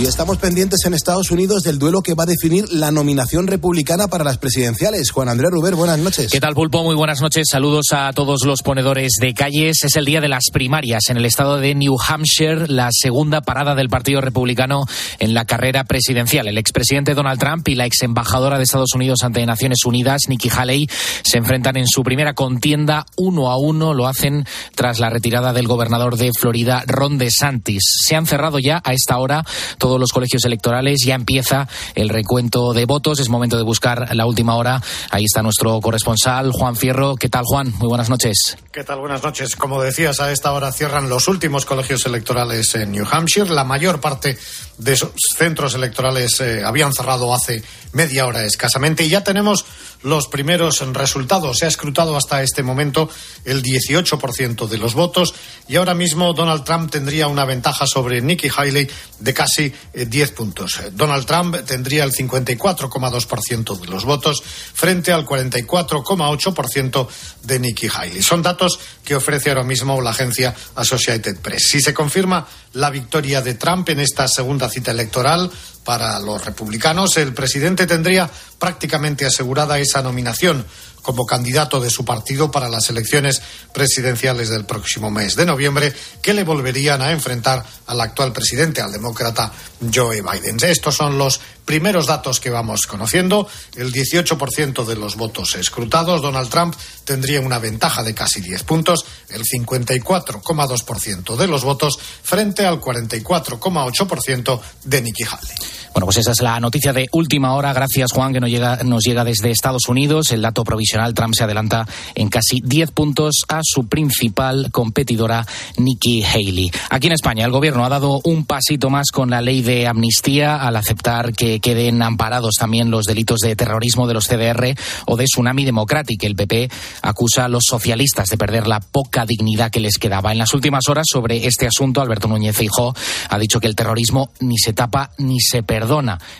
Y estamos pendientes en Estados Unidos del duelo que va a definir la nominación republicana para las presidenciales. Juan Andrés Ruber, buenas noches. ¿Qué tal, Pulpo? Muy buenas noches. Saludos a todos los ponedores de calles. Es el día de las primarias en el estado de New Hampshire, la segunda parada del Partido Republicano en la carrera presidencial. El expresidente Donald Trump y la ex embajadora de Estados Unidos ante Naciones Unidas, Nikki Haley, se enfrentan en su primera contienda uno a uno. Lo hacen tras la retirada del gobernador de Florida, Ron DeSantis. Se han cerrado ya a esta hora todos los colegios electorales. Ya empieza el recuento de votos. Es momento de buscar la última hora. Ahí está nuestro corresponsal, Juan Fierro. ¿Qué tal, Juan? Muy buenas noches. ¿Qué tal? Buenas noches. Como decías, a esta hora cierran los últimos colegios electorales en New Hampshire. La mayor parte de esos centros electorales eh, habían cerrado hace media hora escasamente y ya tenemos los primeros resultados. Se ha escrutado hasta este momento el 18% de los votos y ahora mismo Donald Trump tendría una ventaja sobre Nikki Haley de casi 10 eh, puntos. Donald Trump tendría el 54,2% de los votos frente al 44,8% de Nikki Haley. Son datos que ofrece ahora mismo la agencia Associated Press. Si se confirma la victoria de Trump en esta segunda cita electoral para los republicanos, el presidente tendría prácticamente asegurada esa nominación como candidato de su partido para las elecciones presidenciales del próximo mes de noviembre, que le volverían a enfrentar al actual presidente, al demócrata Joe Biden. Estos son los primeros datos que vamos conociendo. El 18% de los votos escrutados, Donald Trump tendría una ventaja de casi 10 puntos, el 54,2% de los votos frente al 44,8% de Nikki Haley. Bueno, pues esa es la noticia de última hora. Gracias, Juan, que nos llega, nos llega desde Estados Unidos. El dato provisional, Trump se adelanta en casi 10 puntos a su principal competidora, Nikki Haley. Aquí en España, el gobierno ha dado un pasito más con la ley de amnistía al aceptar que queden amparados también los delitos de terrorismo de los CDR o de Tsunami Democratic. El PP acusa a los socialistas de perder la poca dignidad que les quedaba. En las últimas horas, sobre este asunto, Alberto Núñez Feijóo ha dicho que el terrorismo ni se tapa ni se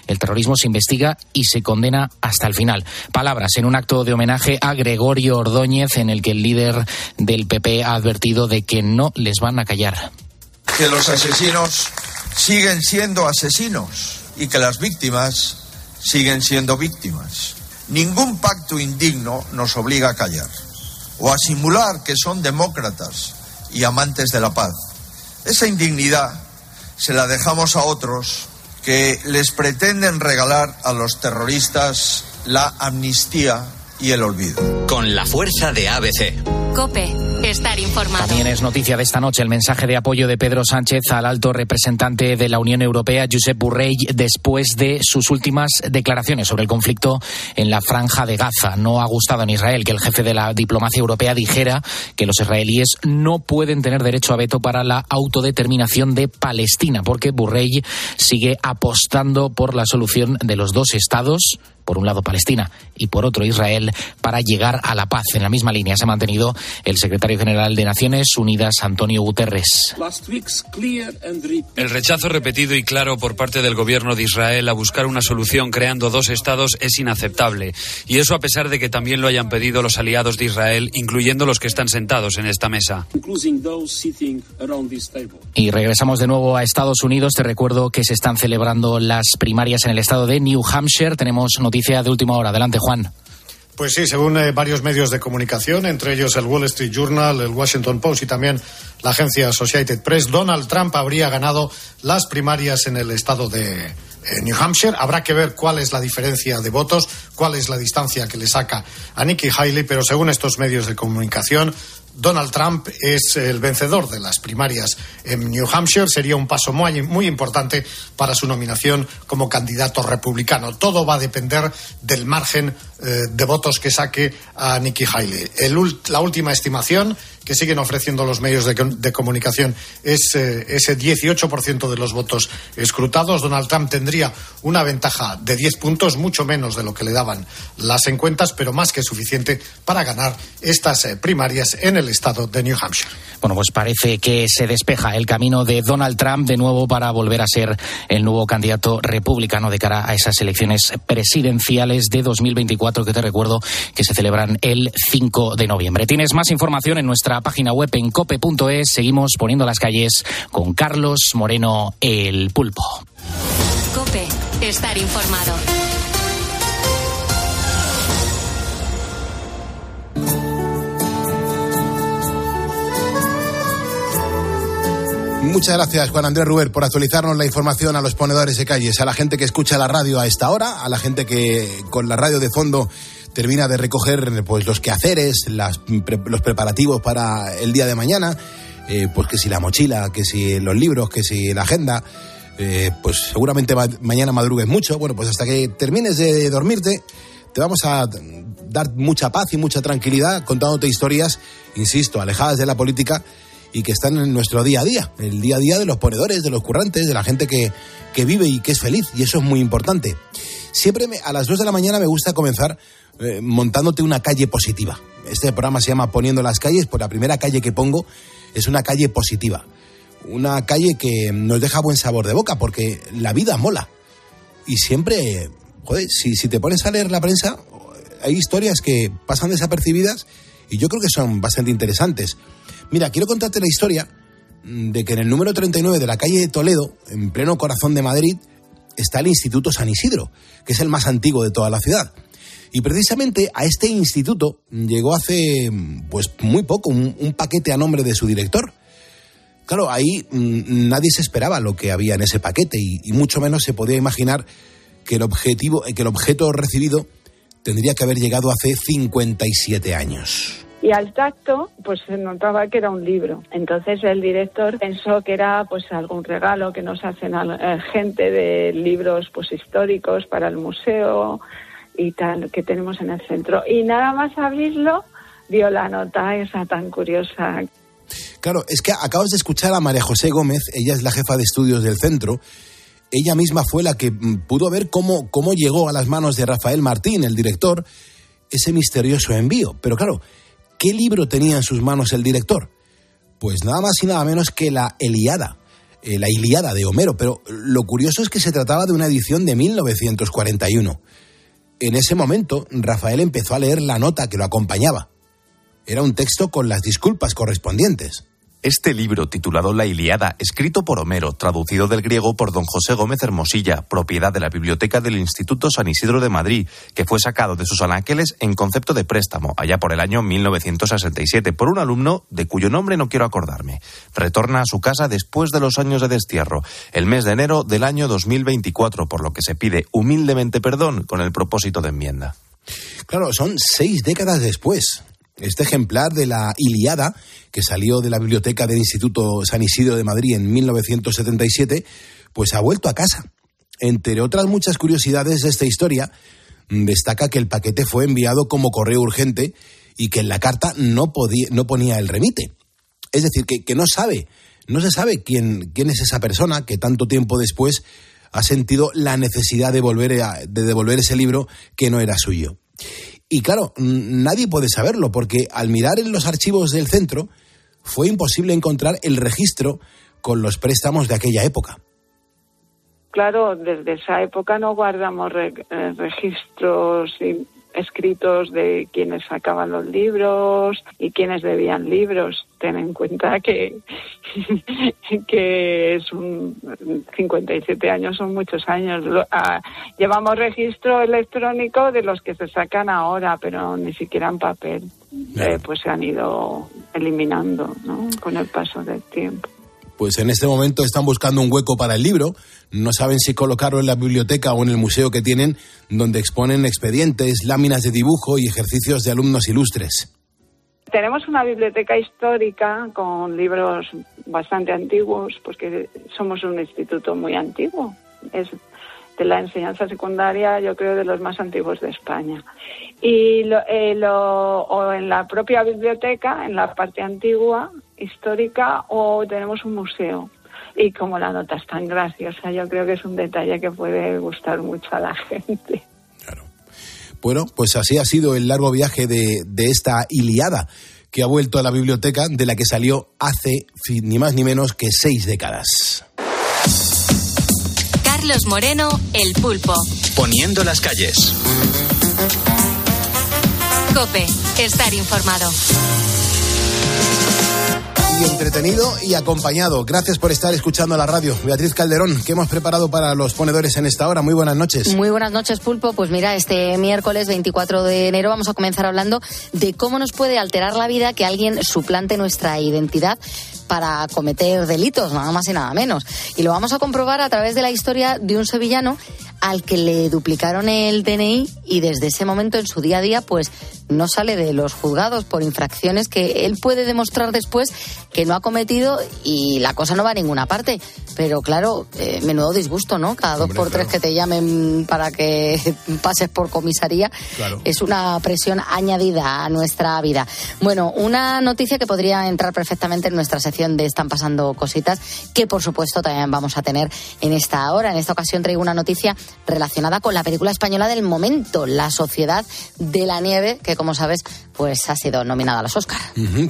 El terrorismo se investiga y se condena hasta el final. Palabras en un acto de homenaje a Gregorio Ordóñez, en el que el líder del PP ha advertido de que no les van a callar. Que los asesinos siguen siendo asesinos y que las víctimas siguen siendo víctimas. Ningún pacto indigno nos obliga a callar o a simular que son demócratas y amantes de la paz. Esa indignidad se la dejamos a otros que les pretenden regalar a los terroristas la amnistía y el olvido. Con la fuerza de ABC. Cope, estar informado. También es noticia de esta noche el mensaje de apoyo de Pedro Sánchez al alto representante de la Unión Europea, Josep Borrell, después de sus últimas declaraciones sobre el conflicto en la franja de Gaza. No ha gustado en Israel que el jefe de la diplomacia europea dijera que los israelíes no pueden tener derecho a veto para la autodeterminación de Palestina, porque Borrell sigue apostando por la solución de los dos estados por un lado Palestina y por otro Israel, para llegar a la paz. En la misma línea se ha mantenido el secretario general de Naciones Unidas, Antonio Guterres. El rechazo repetido y claro por parte del gobierno de Israel a buscar una solución creando dos estados es inaceptable. Y eso a pesar de que también lo hayan pedido los aliados de Israel, incluyendo los que están sentados en esta mesa. Y regresamos de nuevo a Estados Unidos. Te recuerdo que se están celebrando las primarias en el estado de New Hampshire. Tenemos noticia de última hora. Adelante, Juan. Pues sí, según eh, varios medios de comunicación, entre ellos el Wall Street Journal, el Washington Post y también la agencia Associated Press, Donald Trump habría ganado las primarias en el estado de eh, New Hampshire. Habrá que ver cuál es la diferencia de votos, cuál es la distancia que le saca a Nikki Haley, pero según estos medios de comunicación, Donald Trump es el vencedor de las primarias en New Hampshire. Sería un paso muy, importante para su nominación como candidato republicano. Todo va a depender del margen eh, de votos que saque a Nikki Haley. la última estimación que siguen ofreciendo los medios de, comunicación es eh, ese 18% de los votos escrutados. Donald Trump tendría una ventaja de 10 puntos, mucho menos de lo que le daban las encuestas, pero más que suficiente para ganar estas eh, primarias en el estado de New Hampshire. Bueno, pues parece que se despeja el camino de Donald Trump de nuevo para volver a ser el nuevo candidato republicano de cara a esas elecciones presidenciales de 2024 que te recuerdo que se celebran el 5 de noviembre. Tienes más información en nuestra página web en cope.es. Seguimos poniendo las calles con Carlos Moreno el Pulpo. Cope, estar informado. Muchas gracias, Juan Andrés Ruber, por actualizarnos la información a los ponedores de calles, a la gente que escucha la radio a esta hora, a la gente que con la radio de fondo termina de recoger pues los quehaceres, las, los preparativos para el día de mañana, eh, pues que si la mochila, que si los libros, que si la agenda, eh, pues seguramente mañana madrugues mucho. Bueno, pues hasta que termines de dormirte, te vamos a dar mucha paz y mucha tranquilidad contándote historias, insisto, alejadas de la política y que están en nuestro día a día, el día a día de los ponedores, de los currantes, de la gente que, que vive y que es feliz, y eso es muy importante. Siempre a las 2 de la mañana me gusta comenzar eh, montándote una calle positiva. Este programa se llama Poniendo las calles, pues la primera calle que pongo es una calle positiva. Una calle que nos deja buen sabor de boca, porque la vida mola. Y siempre, joder, si, si te pones a leer la prensa, hay historias que pasan desapercibidas y yo creo que son bastante interesantes. Mira, quiero contarte la historia de que en el número 39 de la calle de Toledo, en pleno corazón de Madrid, está el Instituto San Isidro, que es el más antiguo de toda la ciudad. Y precisamente a este instituto llegó hace pues muy poco un, paquete a nombre de su director. Claro, ahí mm, nadie se esperaba lo que había en ese paquete y, mucho menos se podía imaginar que el objetivo, que el objeto recibido tendría que haber llegado hace 57 años y al tacto pues se notaba que era un libro. Entonces el director pensó que era pues algún regalo que nos hacen eh, gente de libros pues históricos para el museo y tal que tenemos en el centro. Y nada más abrirlo vio la nota esa tan curiosa. Claro, es que acabas de escuchar a María José Gómez, ella es la jefa de estudios del centro. Ella misma fue la que mm, pudo ver cómo, cómo llegó a las manos de Rafael Martín, el director, ese misterioso envío. Pero claro, ¿Qué libro tenía en sus manos el director? Pues nada más y nada menos que la Eliada, eh, la Iliada de Homero, pero lo curioso es que se trataba de una edición de 1941. En ese momento, Rafael empezó a leer la nota que lo acompañaba. Era un texto con las disculpas correspondientes. Este libro, titulado La Iliada, escrito por Homero, traducido del griego por don José Gómez Hermosilla, propiedad de la Biblioteca del Instituto San Isidro de Madrid, que fue sacado de sus anaqueles en concepto de préstamo, allá por el año 1967, por un alumno de cuyo nombre no quiero acordarme. Retorna a su casa después de los años de destierro, el mes de enero del año 2024, por lo que se pide humildemente perdón con el propósito de enmienda. Claro, son seis décadas después. Este ejemplar de la Iliada, que salió de la biblioteca del Instituto San Isidro de Madrid en 1977, pues ha vuelto a casa. Entre otras muchas curiosidades de esta historia, destaca que el paquete fue enviado como correo urgente y que en la carta no, podía, no ponía el remite. Es decir, que, no sabe, no se sabe quién, quién es esa persona que tanto tiempo después ha sentido la necesidad de, volver de devolver ese libro que no era suyo. Y claro, nadie puede saberlo porque al mirar en los archivos del centro fue imposible encontrar el registro con los préstamos de aquella época. Claro, desde esa época no guardamos eh, registros escritos de quienes sacaban los libros y quienes debían libros. Ten en cuenta que, que es un 57 años son muchos años. Ah, llevamos registro electrónico de los que se sacan ahora, pero ni siquiera en papel. Eh, pues se han ido eliminando ¿no? con el paso del tiempo pues en este momento están buscando un hueco para el libro, no saben si colocarlo en la biblioteca o en el museo que tienen, donde exponen expedientes, láminas de dibujo y ejercicios de alumnos ilustres. Tenemos una biblioteca histórica con libros bastante antiguos, porque somos un instituto muy antiguo. Es de la enseñanza secundaria, yo creo, de los más antiguos de España. Y eh, lo, o en la propia biblioteca, en la parte antigua, histórica o tenemos un museo. Y como la nota es tan graciosa, yo creo que es un detalle que puede gustar mucho a la gente. Claro. Bueno, pues así ha sido el largo viaje de, de esta Iliada que ha vuelto a la biblioteca de la que salió hace ni más ni menos que seis décadas. Carlos Moreno, El Pulpo. Poniendo las calles. Cope, estar informado entretenido y acompañado. Gracias por estar escuchando la radio. Beatriz Calderón, ¿qué hemos preparado para los ponedores en esta hora? Muy buenas noches. Muy buenas noches, Pulpo. Pues mira, este miércoles 24 de enero vamos a comenzar hablando de cómo nos puede alterar la vida que alguien suplante nuestra identidad para cometer delitos, nada más y nada menos. Y lo vamos a comprobar a través de la historia de un sevillano al que le duplicaron el DNI y desde ese momento en su día a día pues no sale de los juzgados por infracciones que él puede demostrar después que no ha cometido y la cosa no va a ninguna parte. Pero claro, eh, menudo disgusto, ¿no? Cada dos por tres que te llamen para que pases por comisaría es una presión añadida a nuestra vida. Bueno, una noticia que podría entrar perfectamente en nuestra sección de Están pasando cositas, que por supuesto también vamos a tener en esta hora. En esta ocasión traigo una noticia relacionada con la película española del momento, La Sociedad de la Nieve, que como sabes, pues ha sido nominada a los Oscar.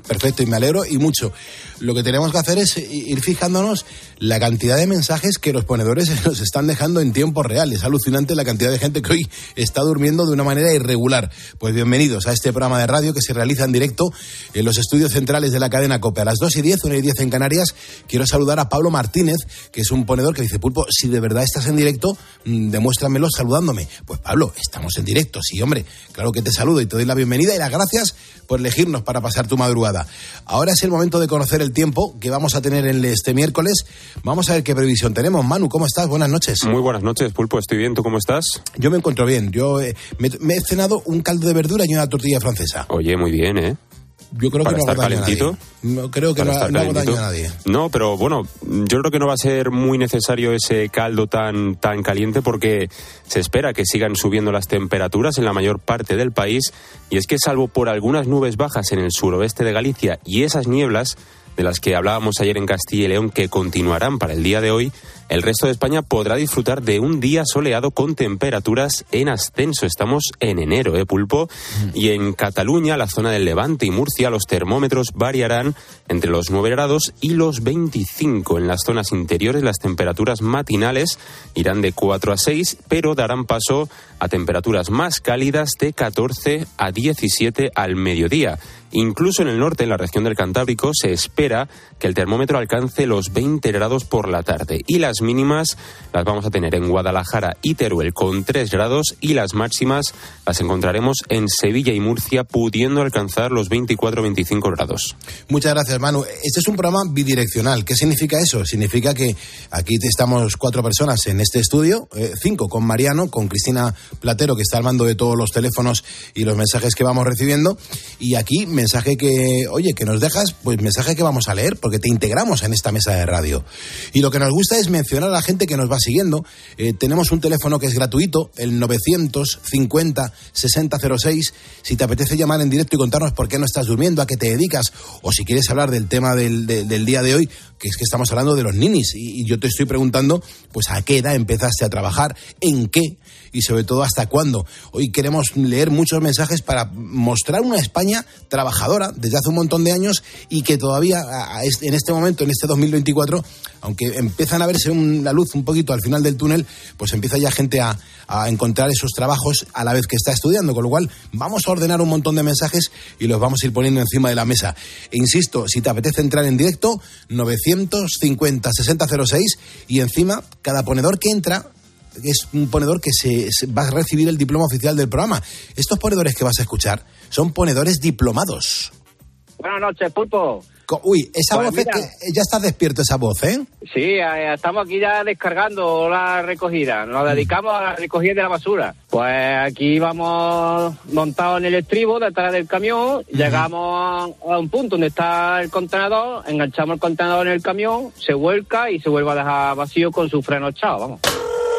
perfecto, y me alegro y mucho. Lo que tenemos que hacer es ir fijándonos la cantidad de mensajes que los ponedores nos están dejando en tiempo real. Es alucinante la cantidad de gente que hoy está durmiendo de una manera irregular. Pues bienvenidos a este programa de radio que se realiza en directo en los estudios centrales de la cadena COPE. A las 2 y 10, 1 y 10 en Canarias, quiero saludar a Pablo Martínez, que es un ponedor que dice, Pulpo, si de verdad estás en directo, mm, demuéstramelo saludándome. Pues Pablo, estamos en directo, sí, hombre. Claro que te saludo y te doy la bienvenida y las gracias por elegirnos para pasar tu madrugada. Ahora es el momento de conocer el tiempo que vamos a tener en este miércoles. Vamos a ver qué previsión tenemos. Manu, ¿cómo estás? Buenas noches. Muy buenas noches, Pulpo. Estoy bien. ¿Tú cómo estás? Yo me encuentro bien. Yo eh, me, he cenado un caldo de verdura y una tortilla francesa. Oye, muy bien, ¿eh? Yo creo que no a nadie. No, creo que no, hago daño a nadie. No, pero bueno, yo creo que no va a ser muy necesario ese caldo tan, tan caliente porque se espera que sigan subiendo las temperaturas en la mayor parte del país y es que salvo por algunas nubes bajas en el suroeste de Galicia y esas nieblas de las que hablábamos ayer en Castilla y León que continuarán para el día de hoy, el resto de España podrá disfrutar de un día soleado con temperaturas en ascenso. Estamos en enero, ¿eh, Pulpo? Mm. Y en Cataluña, la zona del Levante y Murcia, los termómetros variarán entre los 9 grados y los 25. En las zonas interiores, las temperaturas matinales irán de 4 a 6, pero darán paso a temperaturas más cálidas de 14 a 17 al mediodía. Incluso en el norte, en la región del Cantábrico, se espera que el termómetro alcance los 20 grados por la tarde. Y las mínimas las vamos a tener en Guadalajara y Teruel con 3 grados y las máximas las encontraremos en Sevilla y Murcia pudiendo alcanzar los 24-25 grados. Muchas gracias, Manu. Este es un programa bidireccional. ¿Qué significa eso? Significa que aquí estamos cuatro personas en este estudio, eh, cinco con Mariano, con Cristina Platero, que está al mando de todos los teléfonos y los mensajes que vamos recibiendo. Y aquí me mensaje que, oye, que nos dejas, pues mensaje que vamos a leer, porque te integramos en esta mesa de radio. Y lo que nos gusta es mencionar a la gente que nos va siguiendo. Eh, tenemos un teléfono que es gratuito, el 950 6006. Si te apetece llamar en directo y contarnos por qué no estás durmiendo, a qué te dedicas, o si quieres hablar del tema del, del día de hoy, que es que estamos hablando de los ninis. Y, y yo te estoy preguntando, pues, ¿a qué edad empezaste a trabajar? ¿En qué? Y sobre todo hasta cuándo. Hoy queremos leer muchos mensajes para mostrar una España trabajadora desde hace un montón de años y que todavía en este momento, en este 2024, aunque empiezan a verse la luz un poquito al final del túnel, pues empieza ya gente a, a encontrar esos trabajos a la vez que está estudiando, con lo cual vamos a ordenar un montón de mensajes y los vamos a ir poniendo encima de la mesa. E insisto, si te apetece entrar en directo, 950 6006 y encima cada ponedor que entra es un ponedor que se, va a recibir el diploma oficial del programa. Estos ponedores que vas a escuchar son ponedores diplomados. Buenas noches, Pulpo. Uy, esa pues voz es que ya está despierto esa voz, ¿eh? Sí, eh, estamos aquí ya descargando la recogida. Nos dedicamos a la recogida de la basura. Pues aquí vamos montados en el estribo detrás del camión. Llegamos a un punto donde está el contenedor, enganchamos el contenedor en el camión, se vuelca y se vuelve a dejar vacío con su freno echado, vamos.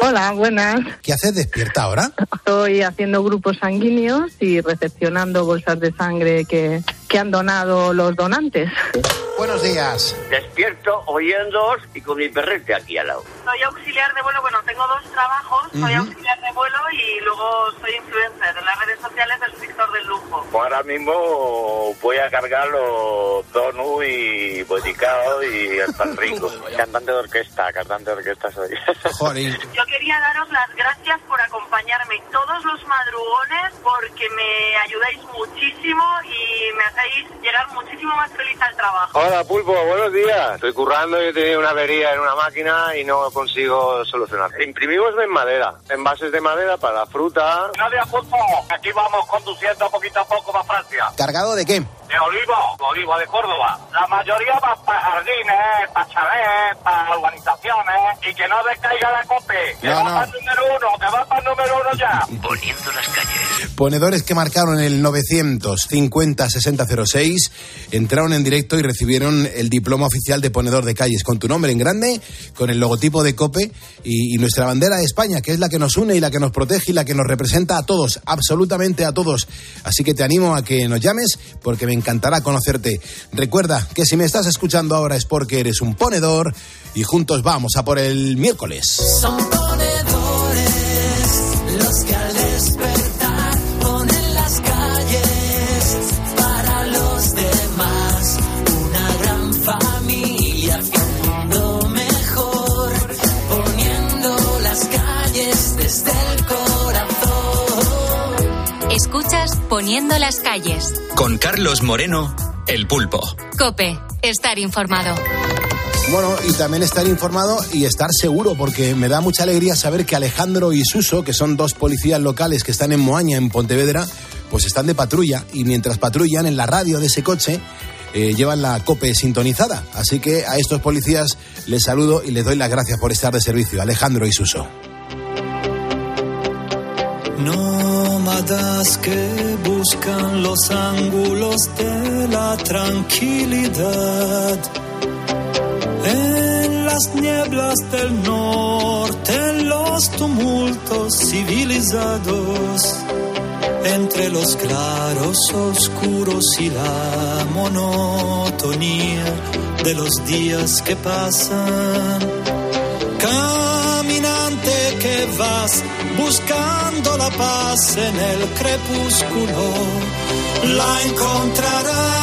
Hola, buenas. ¿Qué haces despierta ahora? Estoy haciendo grupos sanguíneos y recepcionando bolsas de sangre que, que han donado los donantes. Buenos días. Despierto oyéndoos y con mi perrete aquí al lado. Soy auxiliar de vuelo, bueno, tengo dos trabajos, soy auxiliar de vuelo y luego soy influencer en las redes sociales del sector del lujo. Ahora mismo voy a cargar los donuts y boticaos y el pan rico. cantante de orquesta, cantante de orquesta soy. Joder. Yo quería daros las gracias por acompañarme todos los madrugones porque me ayudáis muchísimo y me hacéis llegar muchísimo más feliz al trabajo. Hola Pulpo, buenos días. Estoy currando y he tenido una avería en una máquina y no consigo solucionar. Imprimimos en madera, envases de madera para la fruta. Nadia Pulpo, aquí vamos conduciendo poquito a poco para Francia. ¿Cargado de qué? De olivo, olivo de Córdoba. La mayoría va para jardines, para chalés, para urbanizaciones y que no descaiga la cope. Que No, va no. para el número uno, que va para el número uno ya. Poniendo las calles. Ponedores que marcaron el 950-6006 entraron en directo y recibieron el diploma oficial de ponedor de calles con tu nombre en grande, con el logotipo de COPE y, nuestra bandera de España, que es la que nos une y la que nos protege y la que nos representa a todos, absolutamente a todos. Así que te animo a que nos llames porque me encantará conocerte. Recuerda que si me estás escuchando ahora es porque eres un ponedor y juntos vamos a por el miércoles. Son ponedores los que Poniendo las calles. Con Carlos Moreno, el pulpo. Cope, estar informado. Bueno, y también estar informado y estar seguro, porque me da mucha alegría saber que Alejandro y Suso, que son dos policías locales que están en Moaña, en Pontevedra, pues están de patrulla y mientras patrullan en la radio de ese coche eh, llevan la cope sintonizada. Así que a estos policías les saludo y les doy las gracias por estar de servicio, Alejandro y Suso. Nómadas que buscan los ángulos de la tranquilidad. En las nieblas del norte, en los tumultos civilizados, entre los claros oscuros y la monotonía de los días que pasan. Buscando la paz en el crepúsculo, la encontrarás.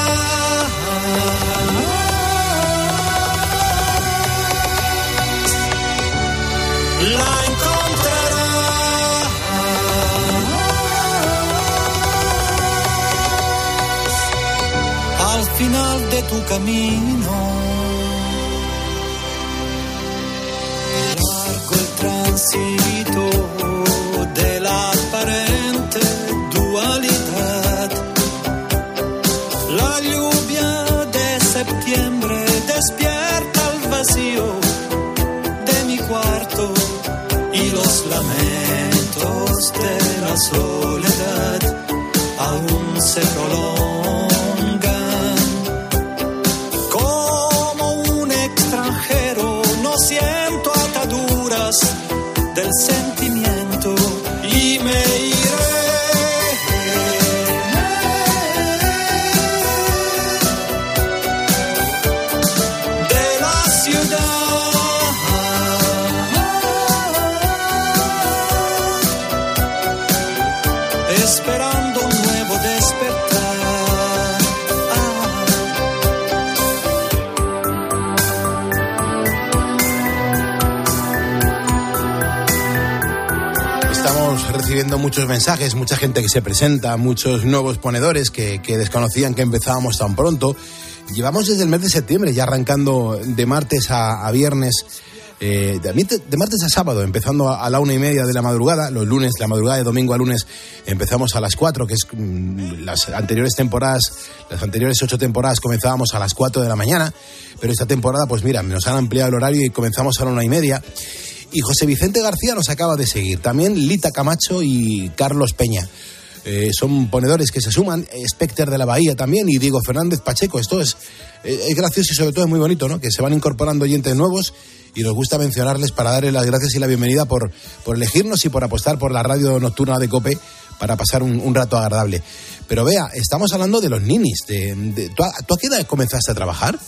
La encontrarás al final de tu camino. De la aparente dualidad. La lluvia de septiembre despierta el vacío de mi cuarto y los lamentos de la soledad aún se prolongan. Muchos mensajes, mucha gente que se presenta, muchos nuevos ponedores que, desconocían que empezábamos tan pronto. Llevamos desde el mes de septiembre, ya arrancando de martes a, viernes, eh, de, martes a sábado, empezando a, a la una y media de la madrugada, los lunes, la madrugada de domingo a lunes, empezamos a las cuatro, que es mm, las anteriores temporadas, las anteriores ocho temporadas comenzábamos a las cuatro de la mañana, pero esta temporada, pues mira, nos han ampliado el horario y comenzamos a la una y media. Y José Vicente García nos acaba de seguir. También Lita Camacho y Carlos Peña. Eh, son ponedores que se suman. Specter de la Bahía también y Diego Fernández Pacheco. Esto es, eh, es gracioso y sobre todo es muy bonito, ¿no? Que se van incorporando oyentes nuevos y nos gusta mencionarles para darles las gracias y la bienvenida por, por elegirnos y por apostar por la radio nocturna de COPE para pasar un, rato agradable. Pero vea, estamos hablando de los ninis. De, de- ¿tú, a, tú a qué edad comenzaste a trabajar?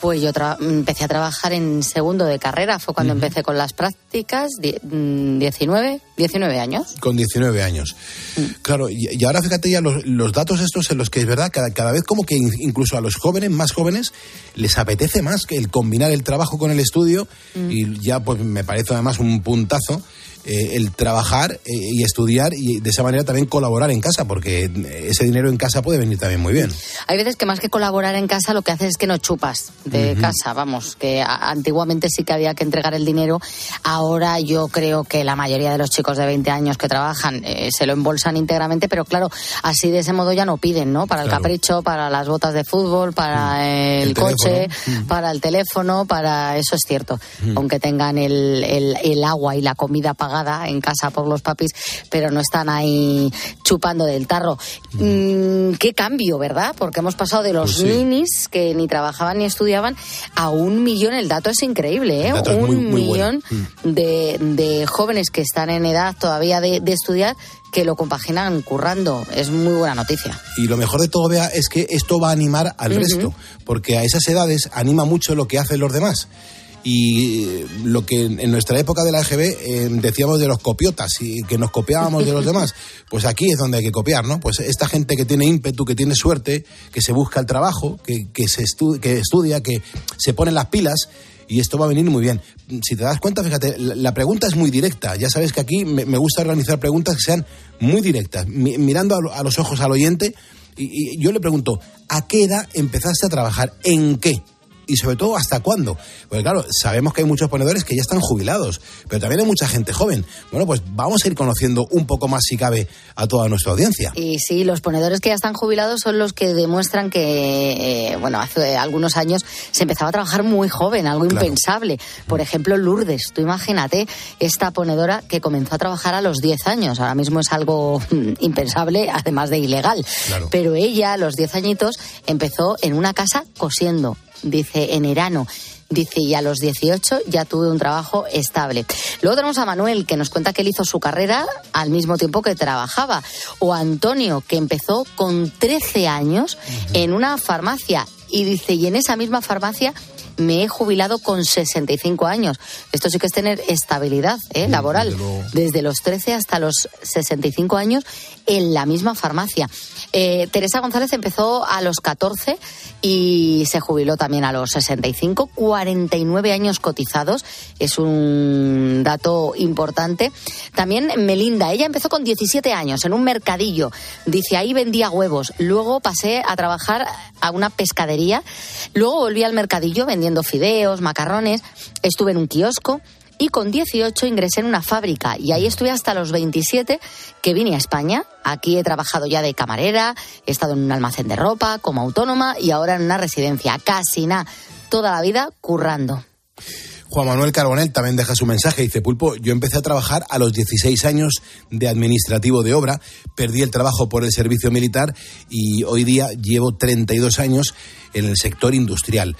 Pues yo tra- empecé a trabajar en segundo de carrera, fue cuando empecé con las prácticas, die- mm, 19, 19 años. Con 19 años. Claro, y, y ahora fíjate ya los, los datos estos en los que es verdad, cada, cada vez como que in- incluso a los jóvenes, más jóvenes, les apetece más que el combinar el trabajo con el estudio y ya pues me parece además un puntazo eh, el trabajar eh, y estudiar y de esa manera también colaborar en casa, porque ese dinero en casa puede venir también muy bien. Hay veces que más que colaborar en casa lo que haces es que no chupas de casa, vamos, que antiguamente sí que había que entregar el dinero, ahora yo creo que la mayoría de los chicos de 20 años que trabajan eh, se lo embolsan íntegramente, pero claro, así de ese modo ya no piden, ¿no? Para el capricho, para las botas de fútbol, para el, El coche, teléfono. para el teléfono, para eso es cierto, Mm. aunque tengan el, el- el agua y la comida pagada en casa por los papis, pero no están ahí chupando del tarro. Mm, qué cambio, ¿verdad? Porque hemos pasado de los Pues sí. ninis que ni trabajaban ni estudiaban a un millón. El dato es increíble, ¿eh? Un muy- muy bueno. millón de, de jóvenes que están en edad todavía de, de estudiar que lo compaginan currando. Es muy buena noticia. Y lo mejor de todo, Bea, es que esto va a animar al resto, porque a esas edades anima mucho lo que hacen los demás. Y eh, lo que en nuestra época de la EGB eh, decíamos de los copiotas y que nos copiábamos de los demás, pues aquí es donde hay que copiar, ¿no? Pues esta gente que tiene ímpetu, que tiene suerte, que se busca el trabajo, que, que, se estu- que estudia, que se pone las pilas, y esto va a venir muy bien. Si te das cuenta, fíjate, la, pregunta es muy directa. Ya sabes que aquí me, gusta organizar preguntas que sean muy directas, mi- mirando a, lo- a los ojos al oyente. Y yo le pregunto, ¿a qué edad empezaste a trabajar? ¿En qué? Y sobre todo, ¿hasta cuándo? Porque claro, sabemos que hay muchos ponedores que ya están jubilados, pero también hay mucha gente joven. Bueno, pues vamos a ir conociendo un poco más, si cabe, a toda nuestra audiencia. Y sí, los ponedores que ya están jubilados son los que demuestran que, eh, bueno, hace algunos años se empezaba a trabajar muy joven, algo Claro. impensable. Por ejemplo, Lourdes, tú imagínate esta ponedora que comenzó a trabajar a los 10 años. Ahora mismo es algo mm, impensable, además de ilegal. Claro. Pero ella, a los 10 añitos, empezó en una casa cosiendo, dice, en Erano. Dice, y a los 18 ya tuve un trabajo estable. Luego tenemos a Manuel, que nos cuenta que él hizo su carrera al mismo tiempo que trabajaba. O a Antonio, que empezó con 13 años en una farmacia. Y dice, y en esa misma farmacia me he jubilado con 65 años. Esto sí que es tener estabilidad ¿eh? laboral. Desde los 13 hasta los 65 años en la misma farmacia. Eh, Teresa González empezó a los 14 y se jubiló también a los 65, 49 años cotizados, es un dato importante. También Melinda, ella empezó con 17 años en un mercadillo, dice ahí vendía huevos, luego pasé a trabajar a una pescadería, luego volví al mercadillo vendiendo fideos, macarrones, estuve en un kiosco y con 18 ingresé en una fábrica y ahí estuve hasta los 27 que vine a España. Aquí he trabajado ya de camarera, he estado en un almacén de ropa como autónoma y ahora en una residencia. Casi nada, toda la vida currando. Juan Manuel Carbonel también deja su mensaje. Dice, Pulpo, yo empecé a trabajar a los 16 años de administrativo de obra, perdí el trabajo por el servicio militar y hoy día llevo 32 años en el sector industrial.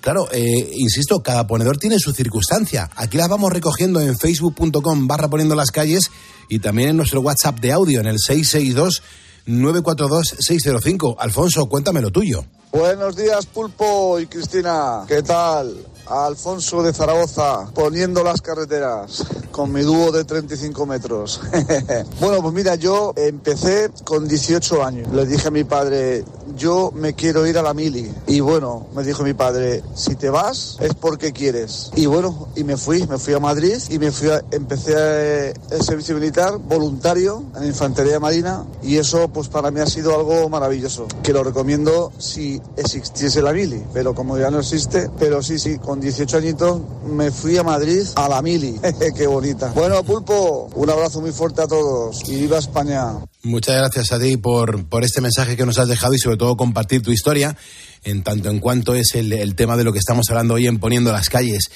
Claro, eh, insisto, cada ponedor tiene su circunstancia. Aquí las vamos recogiendo en facebook.com barra poniendo las calles y también en nuestro WhatsApp de audio en el 662 942 605. Alfonso, cuéntame lo tuyo. Buenos días, Pulpo y Cristina. ¿Qué tal? Alfonso de Zaragoza, poniendo las carreteras con mi dúo de 35 metros. bueno, pues mira, yo empecé con 18 años. Le dije a mi padre, yo me quiero ir a la mili. Y bueno, me dijo mi padre, si te vas es porque quieres. Y bueno, y me fui, me fui a Madrid y me fui a, empecé el servicio militar voluntario en la Infantería Marina y eso pues para mí ha sido algo maravilloso, que lo recomiendo si existiese la mili, pero como ya no existe, pero sí, sí, con 18 añitos me fui a Madrid a la mili. Qué bonita. Bueno, Pulpo, un abrazo muy fuerte a todos y viva España. Muchas gracias a ti por, por este mensaje que nos has dejado y sobre todo compartir tu historia en tanto en cuanto es el, el tema de lo que estamos hablando hoy en Poniendo las Calles.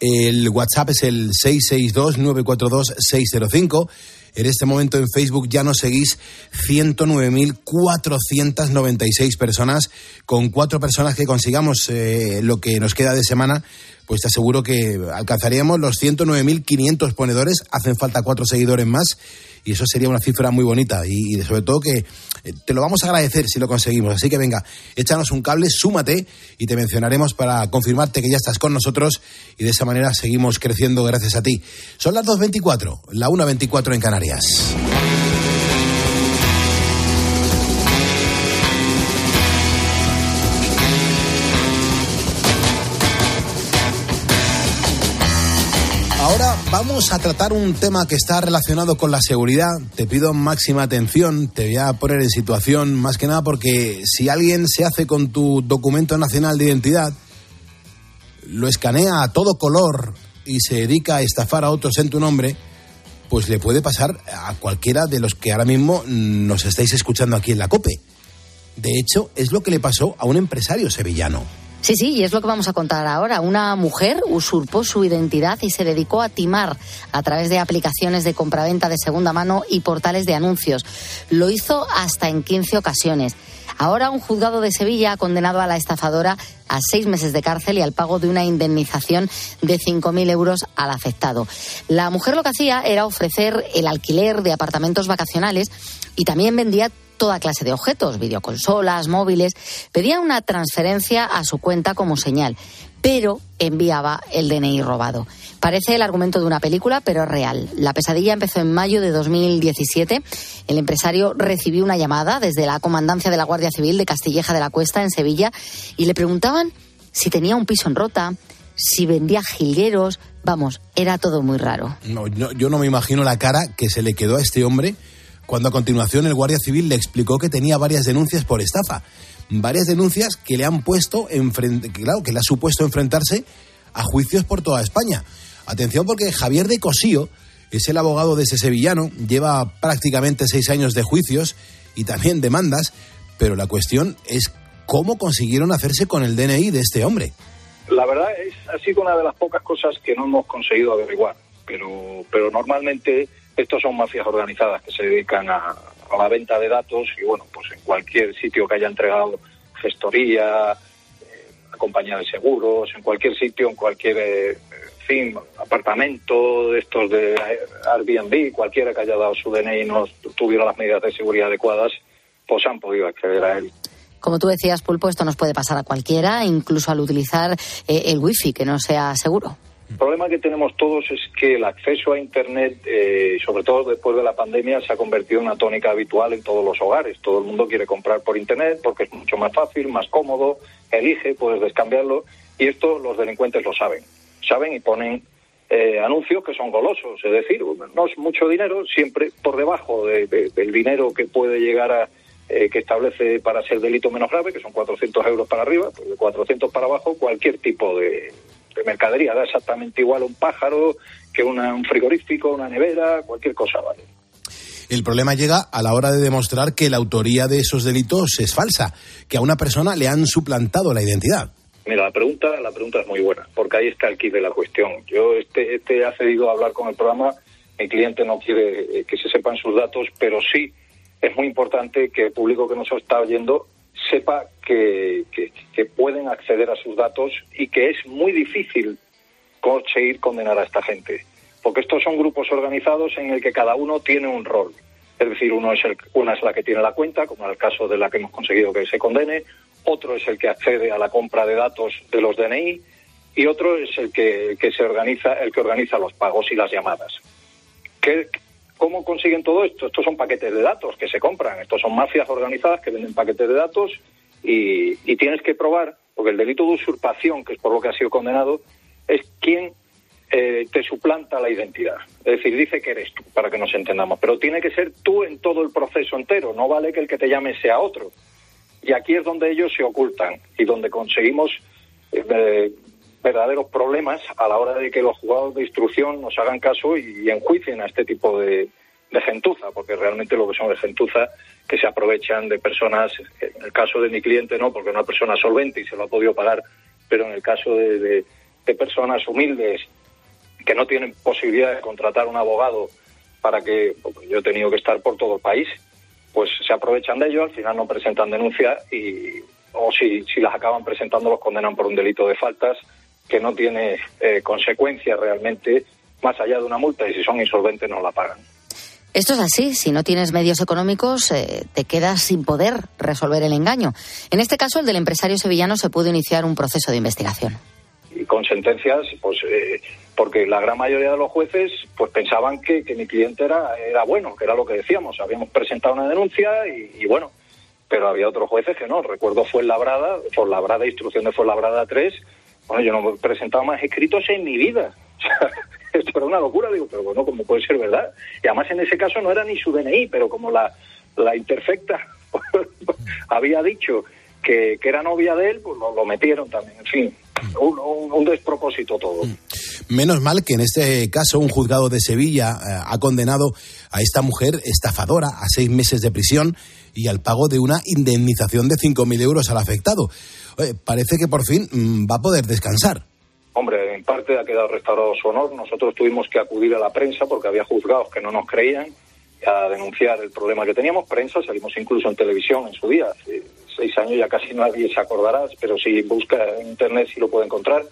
El WhatsApp es el 662-942-605. En este momento en Facebook ya nos seguís 109.496 personas. Con cuatro personas que consigamos eh, lo que nos queda de semana, pues te aseguro que alcanzaríamos los 109.500 ponedores. Hacen falta cuatro seguidores más y eso sería una cifra muy bonita y, sobre todo que eh, te lo vamos a agradecer si lo conseguimos. Así que venga, échanos un cable, súmate y te mencionaremos para confirmarte que ya estás con nosotros y de esa manera seguimos creciendo gracias a ti. Son las 2.24, la 1.24 en Canarias. Vamos a tratar un tema que está relacionado con la seguridad. Te pido máxima atención, te voy a poner en situación, más que nada porque si alguien se hace con tu documento nacional de identidad, lo escanea a todo color y se dedica a estafar a otros en tu nombre, pues le puede pasar a cualquiera de los que ahora mismo nos estáis escuchando aquí en la COPE. De hecho, es lo que le pasó a un empresario sevillano. Sí, sí, y es lo que vamos a contar ahora. Una mujer usurpó su identidad y se dedicó a timar a través de aplicaciones de compraventa de segunda mano y portales de anuncios. Lo hizo hasta en 15 ocasiones. Ahora un juzgado de Sevilla ha condenado a la estafadora a seis meses de cárcel y al pago de una indemnización de 5.000 euros al afectado. La mujer lo que hacía era ofrecer el alquiler de apartamentos vacacionales y también vendía toda clase de objetos, videoconsolas, móviles. Pedía una transferencia a su cuenta como señal, pero enviaba el DNI robado. Parece el argumento de una película, pero es real. La pesadilla empezó en mayo de 2017. El empresario recibió una llamada desde la comandancia de la Guardia Civil de Castilleja de la Cuesta, en Sevilla, y le preguntaban si tenía un piso en Rota, si vendía jilgueros. Vamos, era todo muy raro. No, no, yo no me imagino la cara que se le quedó a este hombre cuando a continuación el Guardia Civil le explicó que tenía varias denuncias por estafa. Varias denuncias que le han puesto, enfrente, claro, que le ha supuesto enfrentarse a juicios por toda España. Atención porque Javier de Cosío es el abogado de ese sevillano, lleva prácticamente seis años de juicios y también demandas, pero la cuestión es cómo consiguieron hacerse con el DNI de este hombre. La verdad es, ha sido una de las pocas cosas que no hemos conseguido averiguar, pero, pero normalmente estos son mafias organizadas que se dedican a, la venta de datos y bueno, pues en cualquier sitio que haya entregado gestoría, eh, compañía de seguros, en cualquier sitio, en cualquier, eh, fin, apartamento estos de Airbnb, cualquiera que haya dado su DNI y no tuviera las medidas de seguridad adecuadas, pues han podido acceder a él. Como tú decías, Pulpo, esto nos puede pasar a cualquiera, incluso al utilizar eh, el wifi que no sea seguro. El problema que tenemos todos es que el acceso a Internet, eh, sobre todo después de la pandemia, se ha convertido en una tónica habitual en todos los hogares. Todo el mundo quiere comprar por Internet porque es mucho más fácil, más cómodo, elige, puedes descambiarlo y esto los delincuentes lo saben. Saben y ponen eh, anuncios que son golosos, es decir, no es mucho dinero, siempre por debajo de, de, del dinero que puede llegar a, eh, que establece para ser delito menos grave, que son 400 euros para arriba, pues de 400 para abajo, cualquier tipo de, de mercadería. Da exactamente igual un pájaro que una, un frigorífico, una nevera, cualquier cosa, ¿vale? El problema llega a la hora de demostrar que la autoría de esos delitos es falsa, que a una persona le han suplantado la identidad. Mira, la pregunta, la pregunta es muy buena, porque ahí está el kit de la cuestión. Yo este, este ha cedido a hablar con el programa, mi cliente no quiere eh, que se sepan sus datos, pero sí es muy importante que el público que nos está oyendo sepa que, que, pueden acceder a sus datos y que es muy difícil conseguir condenar a esta gente. Porque estos son grupos organizados en el que cada uno tiene un rol. Es decir, uno es el, una es la que tiene la cuenta, como en el caso de la que hemos conseguido que se condene, otro es el que accede a la compra de datos de los DNI y otro es el que, que se organiza, el que organiza los pagos y las llamadas. ¿Qué, ¿Cómo consiguen todo esto? Estos son paquetes de datos que se compran, estos son mafias organizadas que venden paquetes de datos y, tienes que probar, porque el delito de usurpación, que es por lo que ha sido condenado, es quien eh, te suplanta la identidad. Es decir, dice que eres tú, para que nos entendamos, pero tiene que ser tú en todo el proceso entero, no vale que el que te llame sea otro. Y aquí es donde ellos se ocultan y donde conseguimos eh, verdaderos problemas a la hora de que los juzgados de instrucción nos hagan caso y, enjuicien a este tipo de, gentuza, porque realmente lo que son de gentuza que se aprovechan de personas, en el caso de mi cliente no, porque es una persona solvente y se lo ha podido pagar, pero en el caso de personas humildes que no tienen posibilidad de contratar un abogado para que yo he tenido que estar por todo el país, pues se aprovechan de ello, al final no presentan denuncia y o si, si las acaban presentando los condenan por un delito de faltas que no tiene eh, consecuencias realmente más allá de una multa y si son insolventes no la pagan. Esto es así, si no tienes medios económicos eh, te quedas sin poder resolver el engaño. En este caso, el del empresario sevillano se pudo iniciar un proceso de investigación. Y con sentencias, pues eh, porque la gran mayoría de los jueces pues pensaban que, que mi cliente era, era bueno, que era lo que decíamos. Habíamos presentado una denuncia y, y bueno, pero había otros jueces que no. Recuerdo fue Labrada, Labrada, instrucción de Labrada 3. Bueno, yo no he presentado más escritos en mi vida. esto era una locura, digo, pero bueno, como puede ser verdad. Y además en ese caso no era ni su DNI, pero como la, la interfecta había dicho que, que, era novia de él, pues lo, lo metieron también. En fin, un, despropósito todo. Menos mal que en este caso un juzgado de Sevilla eh, ha condenado a esta mujer estafadora a seis meses de prisión y al pago de una indemnización de 5.000 euros al afectado. Parece que por fin mmm, va a poder descansar. Hombre, en parte ha quedado restaurado su honor. Nosotros tuvimos que acudir a la prensa porque había juzgados que no nos creían a denunciar el problema que teníamos. Prensa, salimos incluso en televisión en su día. Seis años ya casi nadie se acordará, pero si busca en internet sí lo puede encontrar.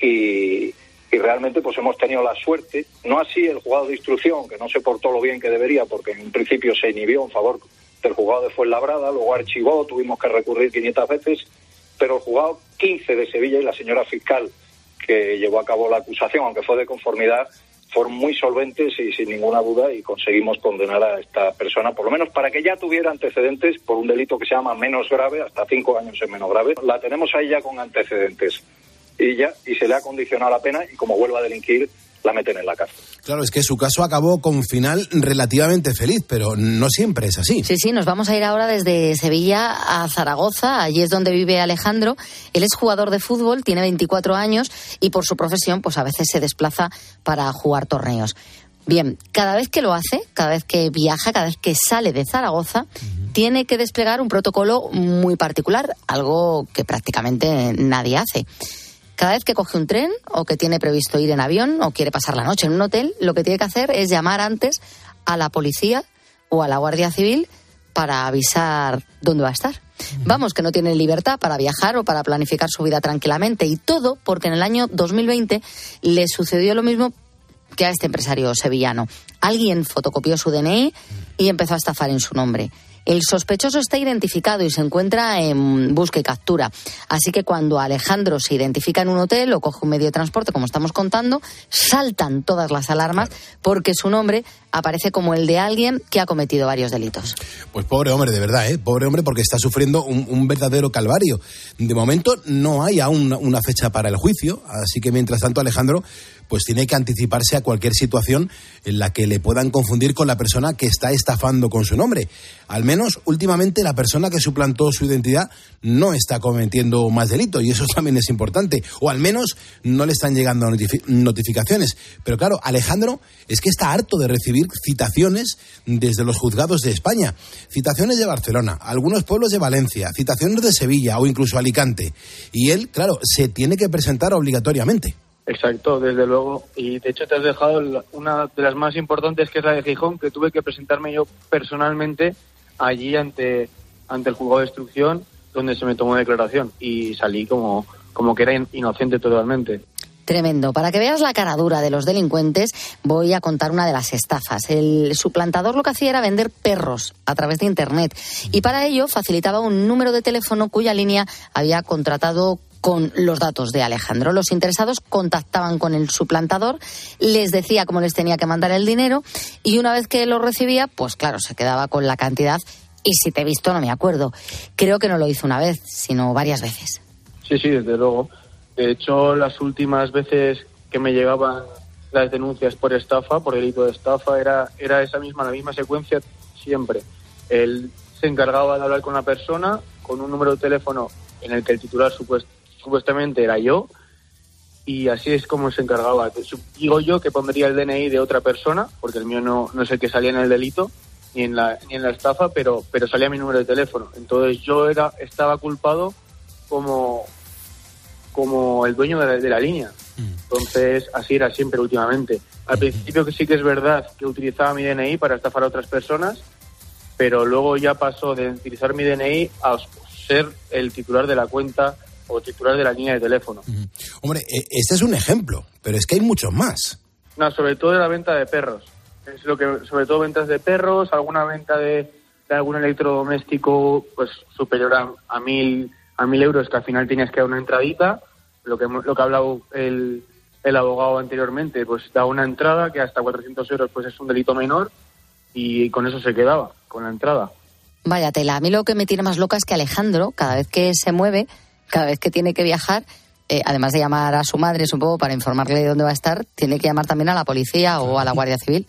Y, y realmente pues hemos tenido la suerte, no así el juzgado de instrucción, que no se portó lo bien que debería porque en principio se inhibió en favor del juzgado de Fuenlabrada, luego archivó, tuvimos que recurrir 500 veces, pero el juzgado 15 de Sevilla y la señora fiscal que llevó a cabo la acusación, aunque fue de conformidad, fueron muy solventes y sin ninguna duda y conseguimos condenar a esta persona, por lo menos para que ya tuviera antecedentes por un delito que se llama menos grave, hasta cinco años en menos grave. La tenemos ahí ya con antecedentes y ya y se le ha condicionado la pena y como vuelva a delinquir la meten en la cárcel. Claro, es que su caso acabó con final relativamente feliz, pero no siempre es así. Sí, sí, nos vamos a ir ahora desde Sevilla a Zaragoza, allí es donde vive Alejandro. Él es jugador de fútbol, tiene 24 años y por su profesión pues a veces se desplaza para jugar torneos. Bien, cada vez que lo hace, cada vez que viaja, cada vez que sale de Zaragoza, uh -huh. tiene que desplegar un protocolo muy particular, algo que prácticamente nadie hace. Cada vez que coge un tren o que tiene previsto ir en avión o quiere pasar la noche en un hotel, lo que tiene que hacer es llamar antes a la policía o a la Guardia Civil para avisar dónde va a estar. Vamos, que no tiene libertad para viajar o para planificar su vida tranquilamente. Y todo porque en el año 2020 le sucedió lo mismo que a este empresario sevillano. Alguien fotocopió su DNI y empezó a estafar en su nombre. El sospechoso está identificado y se encuentra en busca y captura. Así que cuando Alejandro se identifica en un hotel o coge un medio de transporte, como estamos contando, saltan todas las alarmas porque su nombre aparece como el de alguien que ha cometido varios delitos. Pues pobre hombre, de verdad, ¿eh? Pobre hombre porque está sufriendo un, un verdadero calvario. De momento no hay aún una, una fecha para el juicio, así que mientras tanto Alejandro pues tiene que anticiparse a cualquier situación en la que le puedan confundir con la persona que está estafando con su nombre. Al menos últimamente la persona que suplantó su identidad no está cometiendo más delito y eso también es importante. O al menos no le están llegando notific notificaciones. Pero claro, Alejandro es que está harto de recibir citaciones desde los juzgados de España. Citaciones de Barcelona, algunos pueblos de Valencia, citaciones de Sevilla o incluso Alicante. Y él, claro, se tiene que presentar obligatoriamente. Exacto, desde luego. Y de hecho te has dejado una de las más importantes, que es la de Gijón, que tuve que presentarme yo personalmente allí ante, ante el juzgado de instrucción, donde se me tomó declaración. Y salí como, como que era inocente totalmente. Tremendo. Para que veas la cara dura de los delincuentes, voy a contar una de las estafas. El suplantador lo que hacía era vender perros a través de Internet y para ello facilitaba un número de teléfono cuya línea había contratado con los datos de Alejandro. Los interesados contactaban con el suplantador, les decía cómo les tenía que mandar el dinero y una vez que lo recibía, pues claro, se quedaba con la cantidad y si te he visto no me acuerdo. Creo que no lo hizo una vez, sino varias veces. Sí, sí, desde luego. De hecho, las últimas veces que me llegaban las denuncias por estafa, por delito de estafa, era, era esa misma, la misma secuencia siempre. Él se encargaba de hablar con la persona con un número de teléfono en el que el titular supuesto supuestamente era yo y así es como se encargaba. Digo yo que pondría el DNI de otra persona, porque el mío no, no sé qué salía en el delito ni en la, ni en la estafa, pero, pero salía mi número de teléfono. Entonces yo era, estaba culpado como, como el dueño de la, de la línea. Entonces así era siempre últimamente. Al principio que sí que es verdad que utilizaba mi DNI para estafar a otras personas, pero luego ya pasó de utilizar mi DNI a ser el titular de la cuenta o titular de la línea de teléfono. Hombre, este es un ejemplo, pero es que hay muchos más. No, sobre todo de la venta de perros. Es lo que, sobre todo ventas de perros, alguna venta de, de algún electrodoméstico pues superior a, a mil a mil euros que al final tenías que dar una entradita. Lo que hemos- lo que ha hablado el, el abogado anteriormente, pues da una entrada que hasta 400 euros pues es un delito menor y con eso se quedaba, con la entrada. Vaya tela. A mí lo que me tiene más loca es que Alejandro, cada vez que se mueve, cada vez que tiene que viajar, eh, además de llamar a su madre, supongo, para informarle de dónde va a estar, tiene que llamar también a la policía o a la Guardia Civil.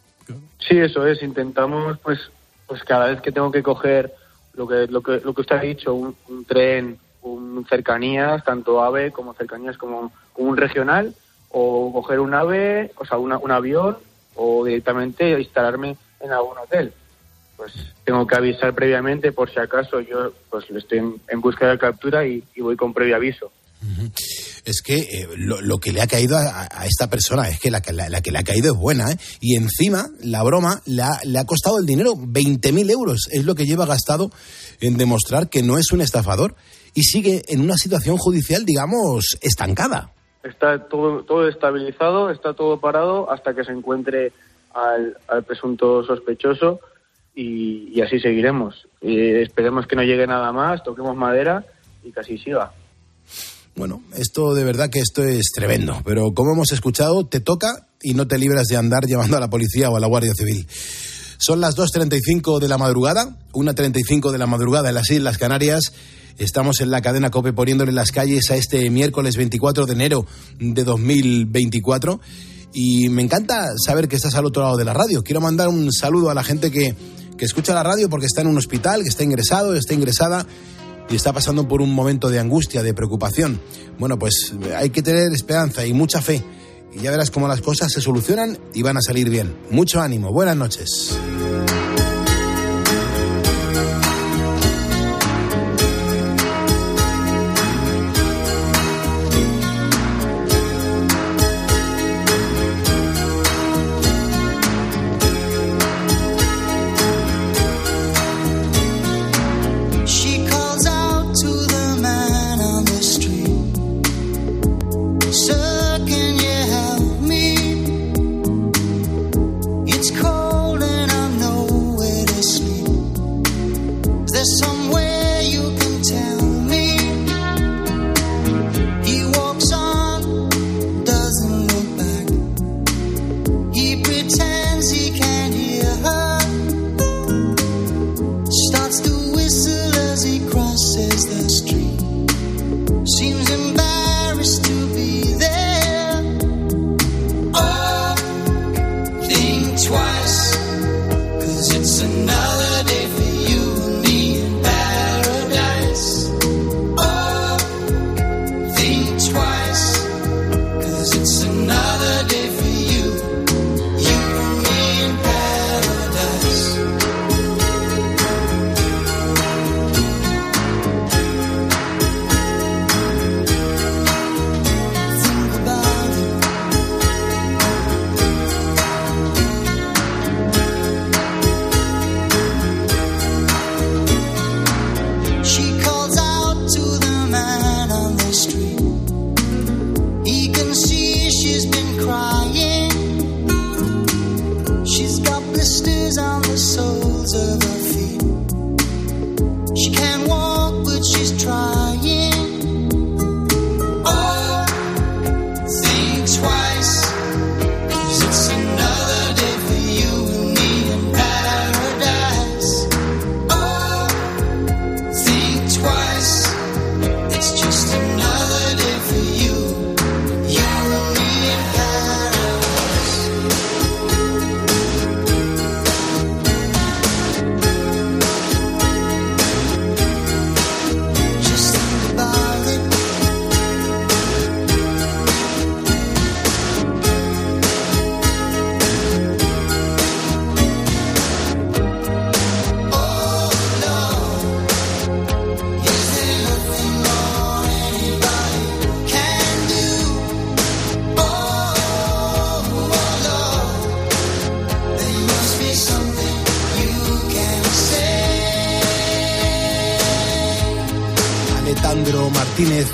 Sí, eso es. Intentamos, pues, pues cada vez que tengo que coger lo que lo que lo que usted ha dicho, un, un tren, un cercanías, tanto AVE como cercanías como, como un regional, o coger un AVE, o sea, una- un avión, o directamente instalarme en algún hotel. Pues tengo que avisar previamente por si acaso yo pues estoy en, en búsqueda de captura y, y voy con previo aviso. Es que eh, lo, lo que le ha caído a, a esta persona es que la, que- la- la que le ha caído es buena, ¿eh? Y encima, la broma le ha, le ha costado el dinero, 20.000 euros. Es lo que lleva gastado en demostrar que no es un estafador y sigue en una situación judicial, digamos, estancada. Está todo, todo estabilizado, está todo parado hasta que se encuentre al, al presunto sospechoso y, así seguiremos. Y esperemos que no llegue nada más, toquemos madera y que así siga. Bueno, esto de verdad que esto es tremendo, pero como hemos escuchado, te toca y no te libras de andar llamando a la policía o a la Guardia Civil. Son las 2.35 de la madrugada, 1.35 de la madrugada en las Islas Canarias. Estamos en la cadena COPE poniéndole las calles a este miércoles 24 de enero de 2024. Y me encanta saber que estás al otro lado de la radio. Quiero mandar un saludo a la gente que, que escucha la radio porque está en un hospital, que está ingresado, está ingresada y está pasando por un momento de angustia, de preocupación. Bueno, pues hay que tener esperanza y mucha fe. Y ya verás cómo las cosas se solucionan y van a salir bien. Mucho ánimo. Buenas noches.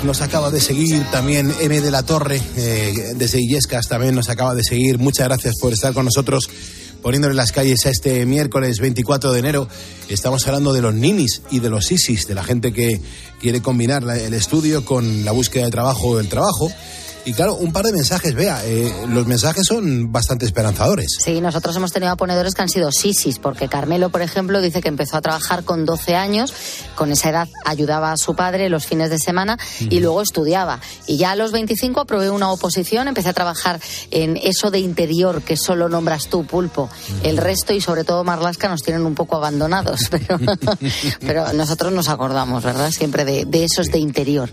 Nos acaba de seguir, también M de la Torre, eh, desde Illescas también nos acaba de seguir. Muchas gracias por estar con nosotros poniéndole las calles a este miércoles 24 de enero. Estamos hablando de los ninis y de los isis, de la gente que quiere combinar el estudio con la búsqueda de trabajo o el trabajo. Y claro, un par de mensajes, vea, eh, los mensajes son bastante esperanzadores. Sí, nosotros hemos tenido ponedores que han sido sisis, porque Carmelo, por ejemplo, dice que empezó a trabajar con 12 años, con esa edad ayudaba a su padre los fines de semana y luego estudiaba. Y ya a los 25 aprobé una oposición, empecé a trabajar en eso de interior que solo nombras tú, Pulpo. El resto y sobre todo Marlasca nos tienen un poco abandonados, pero, pero nosotros nos acordamos, ¿verdad? Siempre de, de esos de interior.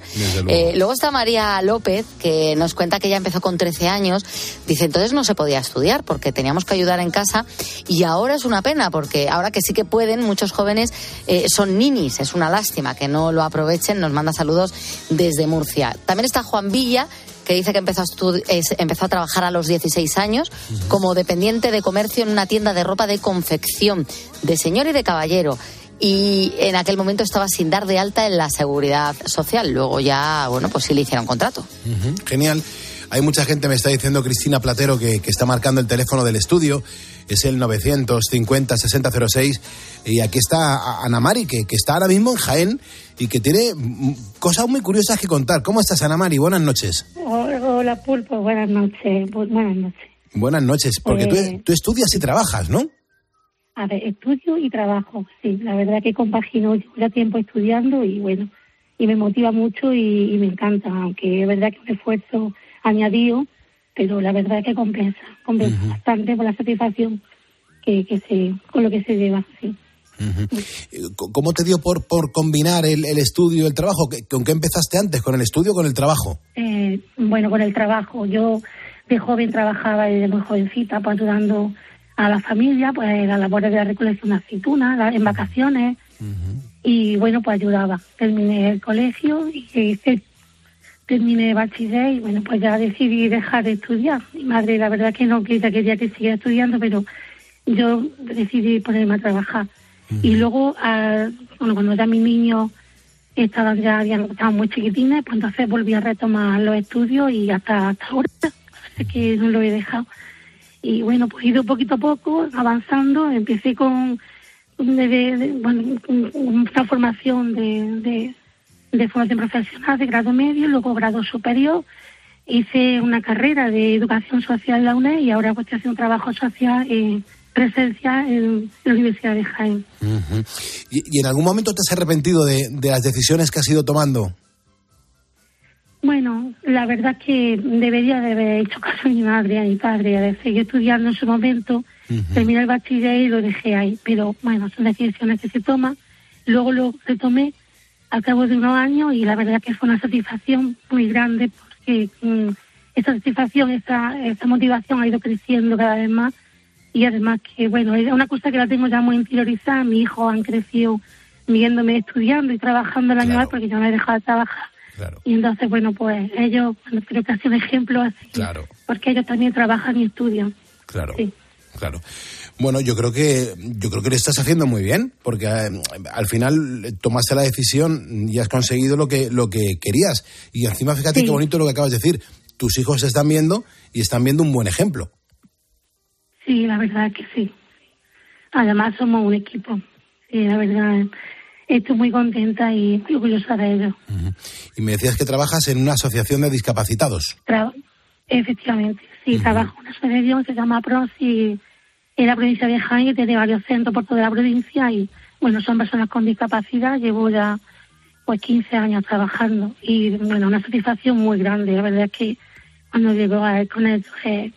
Eh, luego está María López, que nos cuenta que ella empezó con 13 años. Dice, entonces no se podía estudiar porque teníamos que ayudar en casa y ahora es una pena porque ahora que sí que pueden, muchos jóvenes eh, son ninis. Es una lástima que no lo aprovechen. Nos manda saludos desde Murcia. También está Juan Villa que dice que empezó a, estu- es- empezó a trabajar a los 16 años como dependiente de comercio en una tienda de ropa de confección, de señor y de caballero. Y en aquel momento estaba sin dar de alta en la seguridad social. Luego ya, bueno, pues sí le hicieron contrato. Genial. Hay mucha gente, me está diciendo Cristina Platero, que, que está marcando el teléfono del estudio. Es el 950-6006. Y aquí está A- Ana Mari, que, que está ahora mismo en Jaén y que tiene cosas muy curiosas que contar. ¿Cómo estás, Ana Mari? Buenas noches. Hola, Pulpo, buenas noches. Bu- Buenas noches. Buenas noches, porque tú, Eh. tú estudias y trabajas, ¿no? A ver, estudio y trabajo, sí. La verdad que compagino llevo ya tiempo estudiando y bueno, y me motiva mucho y, y me encanta, aunque es verdad que es un esfuerzo añadido, pero la verdad que compensa, compensa bastante por la satisfacción que, que se, con lo que se lleva, sí. ¿Cómo te dio por, por combinar el, el estudio y el trabajo? ¿Qué- ¿Con qué empezaste antes? ¿Con el estudio o con el trabajo? Eh, bueno, con el trabajo. Yo de joven trabajaba desde muy jovencita, pues ayudando a la familia, pues las labores de la recolección de aceitunas, en vacaciones. Y bueno, pues ayudaba. Terminé el colegio y hice- terminé bachiller y bueno, pues ya decidí dejar de estudiar. Mi madre, la verdad que no quería, quería que siguiera estudiando, pero yo decidí ponerme a trabajar. Y luego, bueno, cuando ya mis niños estaban ya habían, estaban muy chiquitines, pues entonces volví a retomar los estudios y hasta, hasta ahora, así que no lo he dejado. Y bueno, pues he ido poquito a poco avanzando, empecé con de, de- bueno, un- una formación de, de, formación profesional de grado medio, luego grado superior, hice una carrera de educación social en la UNED y ahora pues estoy haciendo un trabajo social en presencia en la Universidad de Jaén. ¿Y, y en algún momento te has arrepentido de las decisiones que has ido tomando? Bueno, la verdad que debería de haber hecho caso a mi madre a mi padre, de seguir estudiando en su momento, terminé el bachiller y lo dejé ahí. Pero bueno, son decisiones que se toman. Luego lo retomé al cabo de unos años y la verdad que fue una satisfacción muy grande porque mm, esa satisfacción, esa, esa motivación ha ido creciendo cada vez más y además que, bueno, es una cosa que la tengo ya muy interiorizada. Mis hijos han crecido viéndome estudiando y trabajando el año más porque yo no he dejado de trabajar. Y entonces, bueno, pues ellos, creo que ha sido un ejemplo así, Claro, porque ellos también trabajan y estudian. claro. Sí. Claro. Bueno, yo creo que yo creo que lo estás haciendo muy bien, porque eh, al final eh, tomaste la decisión y has conseguido lo que lo que querías. Y encima fíjate Sí. qué bonito lo que acabas de decir. Tus hijos están viendo y están viendo un buen ejemplo. Sí, la verdad que sí. Además somos un equipo. Sí, la verdad, estoy muy contenta y orgullosa de ellos. Y me decías que trabajas en una asociación de discapacitados. Tra- Efectivamente, sí, trabajo en una asociación que se llama PROSI en la provincia de Jaén y tiene varios centros por toda la provincia y, bueno, son personas con discapacidad. Llevo ya, pues, 15 años trabajando y, bueno, una satisfacción muy grande. La verdad es que cuando llego a, con ellos, eh,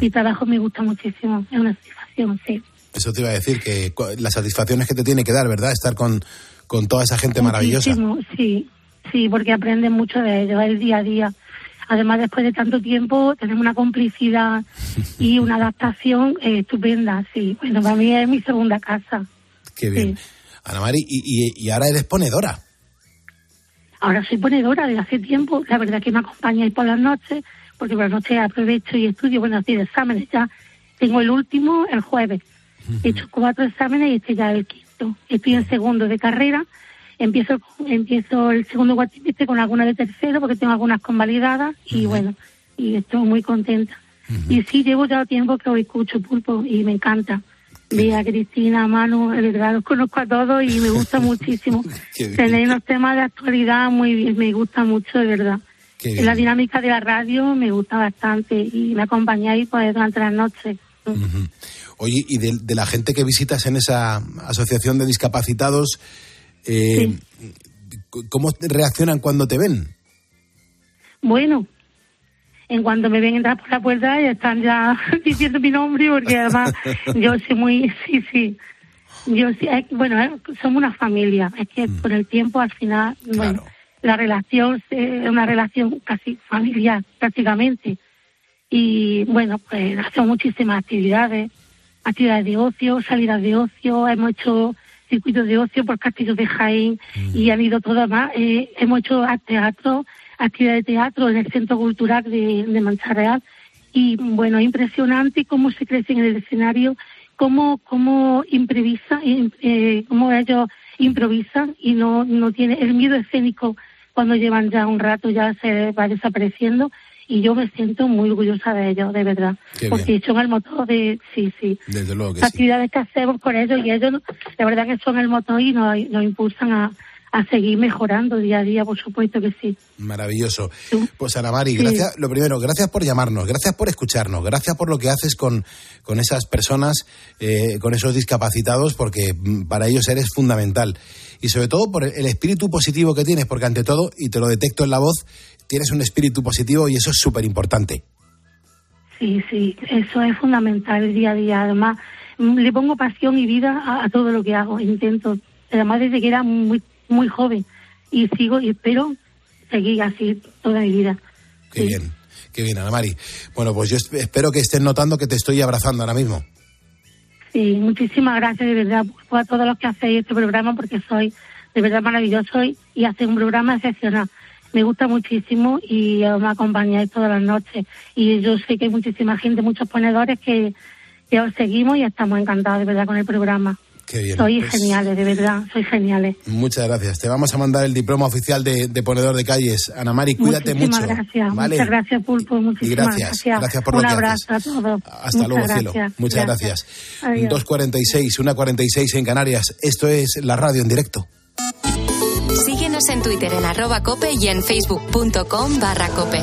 mi trabajo me gusta muchísimo. Es una satisfacción, sí. Eso te iba a decir, que las satisfacciones que te tiene que dar, ¿verdad? Estar con, con toda esa gente maravillosa. Sí, sí, porque aprenden mucho de ellos, el día a día. Además, después de tanto tiempo, tenemos una complicidad y una adaptación eh, estupenda, sí. Bueno, para mí es mi segunda casa. Qué bien. Ana Mari, y, y- y ahora eres ponedora. Ahora soy ponedora desde hace tiempo, la verdad que me acompañáis por las noches, porque por las noches aprovecho y estudio, bueno, así de exámenes ya. Tengo el último el jueves. He hecho cuatro exámenes y este ya el quinto. Estoy en segundo de carrera. Empiezo empiezo el segundo cuatrimestre con alguna de tercero porque tengo algunas convalidadas y bueno, y estoy muy contenta. Y sí, llevo ya tiempo que os escucho, Pulpo, y me encanta. Vea, Cristina, Manu, de verdad, los conozco a todos y me gusta muchísimo. Tenéis unos temas de actualidad muy bien, me gusta mucho, de verdad. La dinámica de la radio me gusta bastante y me acompañáis pues, durante las noches. Oye, y de, de la gente que visitas en esa asociación de discapacitados, eh, ¿cómo reaccionan cuando te ven? Bueno, en cuanto me ven entrar por la puerta ya están ya diciendo mi nombre porque además yo soy muy, sí, sí. Yo que, bueno, eh, somos una familia. Es que con el tiempo al final, bueno, la relación eh, es una relación casi familiar prácticamente. Y bueno, pues hacemos muchísimas actividades, actividades de ocio, salidas de ocio, hemos hecho circuitos de ocio por castillos de Jaén y han ido todas más. Eh, hemos hecho teatro, actividades de teatro en el Centro Cultural de, de Mancha Real y bueno, es impresionante cómo se crece en el escenario, cómo, cómo improvisa, im- eh, cómo ellos improvisan y no, no tiene el miedo escénico cuando llevan ya un rato ya se va desapareciendo y yo me siento muy orgullosa de ellos, de verdad, Qué porque son el motor de, sí, sí, Desde luego que las sí. actividades que hacemos con ellos y ellos, la verdad que son el motor y nos, nos impulsan a, a seguir mejorando día a día, por supuesto que sí. Maravilloso. Pues Ana Mari, Sí. gracias, lo primero, gracias por llamarnos, gracias por escucharnos, gracias por lo que haces con, con esas personas, eh, con esos discapacitados, porque mm, para ellos eres fundamental. Y sobre todo por el espíritu positivo que tienes, porque ante todo, y te lo detecto en la voz, tienes un espíritu positivo y eso es súper importante. Sí, sí, eso es fundamental día a día. Además, mm, le pongo pasión y vida a, a todo lo que hago. Intento, además desde que era muy, muy joven. Y sigo y espero seguir así toda mi vida. Qué bien, qué bien, Ana Mari. Bueno, pues yo esp- espero que estés notando que te estoy abrazando ahora mismo. Sí, muchísimas gracias de verdad a todos los que hacéis este programa porque soy de verdad maravilloso y, y hacéis un programa excepcional. Me gusta muchísimo y me acompañáis todas las noches. Y yo sé que hay muchísima gente, muchos ponedores que, que os seguimos y estamos encantados de verdad con el programa. Qué bien. Sois pues, geniales, de verdad, sois geniales. Muchas gracias. Te vamos a mandar el diploma oficial de, de ponedor de calles. Ana Mari, cuídate muchísimas mucho. gracias, ¿vale? muchas gracias Pulpo, muchísimas gracias, gracias. gracias por Un lo que abrazo a todos. Hasta Muchas luego, gracias. cielo. Muchas gracias. Adiós. 2.46, 1.46 en Canarias. Esto es la radio en directo. Síguenos en Twitter en arroba cope y en facebook.com barra cope.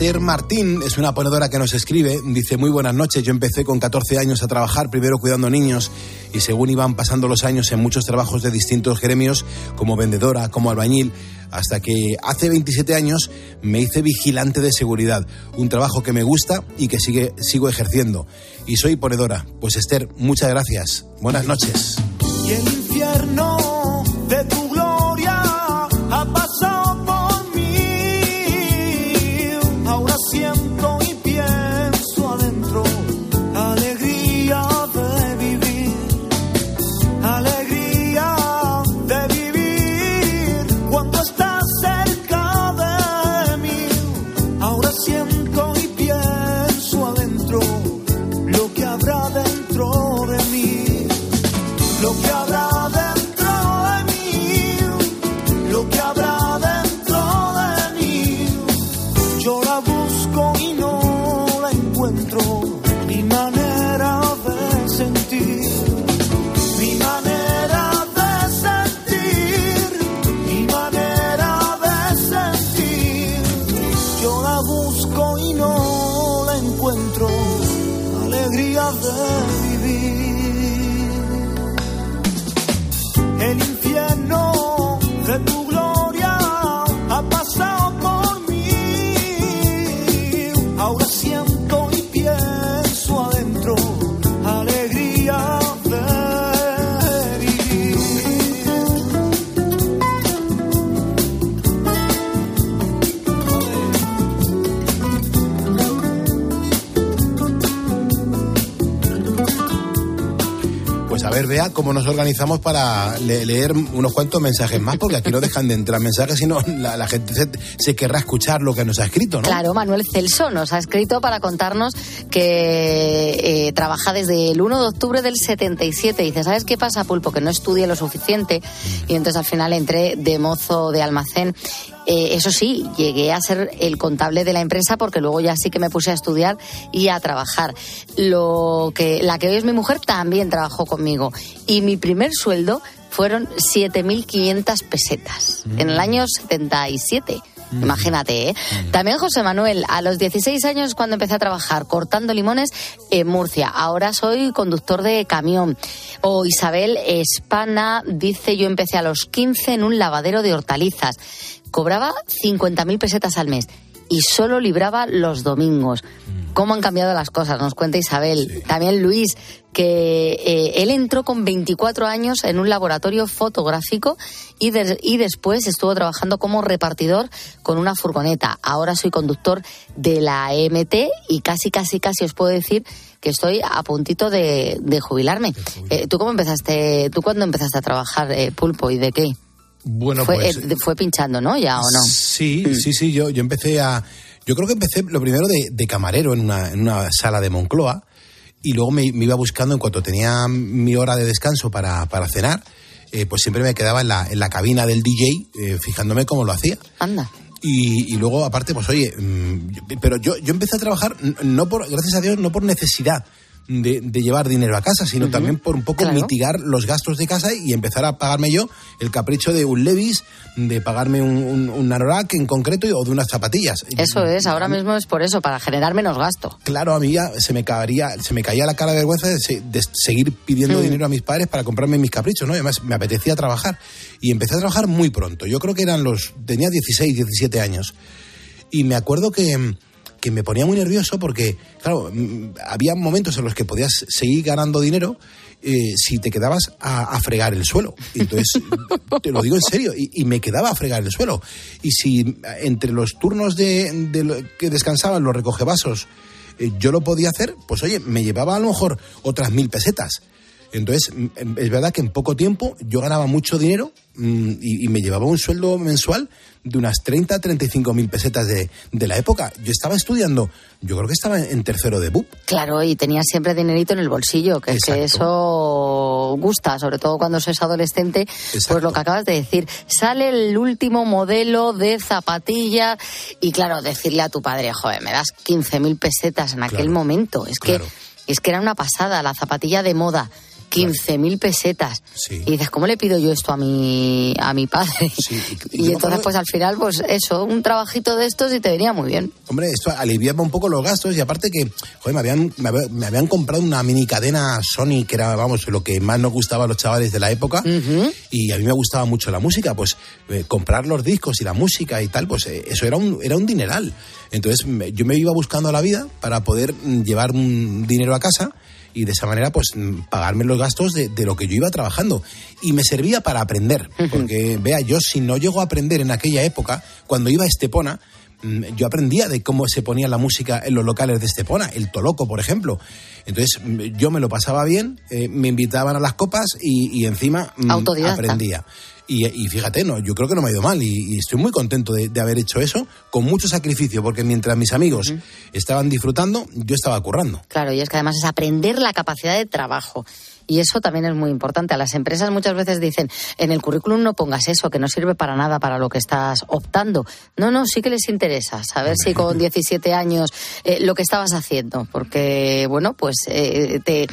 Esther Martín es una ponedora que nos escribe. Dice, muy buenas noches. Yo empecé con 14 años a trabajar, primero cuidando niños y según iban pasando los años en muchos trabajos de distintos gremios, como vendedora, como albañil, hasta que hace 27 años me hice vigilante de seguridad. Un trabajo que me gusta y que sigue, sigo ejerciendo. Y soy ponedora. Pues Esther, muchas gracias. Buenas noches. Y el infierno de tu gloria lo que habrá cómo nos organizamos para le- leer unos cuantos mensajes más, porque aquí no dejan de entrar mensajes, sino la, gente se, se querrá escuchar lo que nos ha escrito, ¿no? Claro, Manuel Celso nos ha escrito para contarnos que eh, trabaja desde el 1 de octubre del 77. Dice, ¿sabes qué pasa, Pulpo? Que no estudié lo suficiente y entonces al final entré de mozo de almacén. Eh, eso sí, llegué a ser el contable de la empresa porque luego ya sí que me puse a estudiar y a trabajar. Lo que la que hoy es mi mujer también trabajó conmigo y mi primer sueldo fueron 7.500 pesetas en el año 77. Imagínate, ¿eh? También José Manuel, a los 16 años cuando empecé a trabajar cortando limones en Murcia. Ahora soy conductor de camión. O Isabel Espana dice, yo empecé a los 15 en un lavadero de hortalizas. Cobraba 50.000 pesetas al mes y solo libraba los domingos. ¿Cómo han cambiado las cosas? Nos cuenta Isabel. También Luis, que eh, él entró con 24 años en un laboratorio fotográfico y, de- y después estuvo trabajando como repartidor con una furgoneta. Ahora soy conductor de la EMT y casi, casi, casi os puedo decir que estoy a puntito de, de jubilarme. Eh, ¿Tú cómo empezaste? ¿Tú cuándo empezaste a trabajar, eh, Pulpo, y de qué? Bueno, fue, pues... eh, fue pinchando, ¿no? ¿Ya o no? Sí, sí, sí, yo, yo empecé a... Yo creo que empecé lo primero de, de camarero en una, en una sala de Moncloa y luego me, me iba buscando en cuanto tenía mi hora de descanso para, para cenar, eh, pues siempre me quedaba en la, en la cabina del DJ eh, fijándome cómo lo hacía. Anda. Y, y luego, aparte, pues oye, mm, pero yo, yo empecé a trabajar, no por, gracias a Dios, no por necesidad de, de llevar dinero a casa, sino también por un poco claro. mitigar los gastos de casa y empezar a pagarme yo el capricho de un Levis, de pagarme un, un, un Anorak en concreto o de unas zapatillas. Eso es, ahora mismo es por eso, para generar menos gasto. Claro, a mí ya se me caería, se me caía la cara de vergüenza de, se- de seguir pidiendo Mm. dinero a mis padres para comprarme mis caprichos, ¿no? Además me apetecía trabajar. Y empecé a trabajar muy pronto. Yo creo que eran los. tenía 16, 17 años. Y me acuerdo que, que me ponía muy nervioso porque, claro, mm, había momentos en los que podías seguir ganando dinero eh, si te quedabas a, a fregar el suelo. Entonces, te lo digo en serio, y, y me quedaba a fregar el suelo. Y si eh, entre los turnos de, de lo que descansaban los recogevasos eh, yo lo podía hacer, pues oye, me llevaba a lo mejor otras mil pesetas. Entonces, es verdad que en poco tiempo yo ganaba mucho dinero mm, y, y me llevaba un sueldo mensual de unas 30, 35 mil pesetas de, de la época. Yo estaba estudiando, yo creo que estaba en, tercero de BUP. Claro, y tenías siempre dinerito en el bolsillo, que es que eso gusta, sobre todo cuando se es adolescente, pues lo que acabas de decir. Sale el último modelo de zapatilla y claro, decirle a tu padre, joder, me das 15.000 pesetas en aquel momento. Es que, es que era una pasada, la zapatilla de moda. 15.000 pesetas. Y dices, ¿cómo le pido yo esto a mi, a mi padre? y entonces, pues al final, pues eso, un trabajito de estos y te venía muy bien. Hombre, esto aliviaba un poco los gastos y aparte que, joder, me habían, me había- me habían comprado una mini cadena Sony, que era, vamos, lo que más nos gustaba a los chavales de la época. Y a mí me gustaba mucho la música, pues eh, comprar los discos y la música y tal, pues eh, eso era un, era un dineral. Entonces me- yo me iba buscando la vida para poder mm, llevar un dinero a casa y de esa manera pues mm, pagarme los gastos de, de lo que yo iba trabajando y me servía para aprender porque vea yo si no llego a aprender en aquella época cuando iba a Estepona mm, yo aprendía de cómo se ponía la música en los locales de Estepona, el Toloco, por ejemplo. Entonces, mm, yo me lo pasaba bien, eh, me invitaban a las copas y, y encima Autodidacta. aprendía. Y, y fíjate, no, yo creo que no me ha ido mal y, y estoy muy contento de, de haber hecho eso con mucho sacrificio, porque mientras mis amigos estaban disfrutando, yo estaba currando. Claro, y es que además es aprender la capacidad de trabajo. Y eso también es muy importante. A las empresas muchas veces dicen, en el currículum no pongas eso, que no sirve para nada para lo que estás optando. No, no, sí que les interesa saber si con 17 años eh, lo que estabas haciendo, porque, bueno, pues eh, te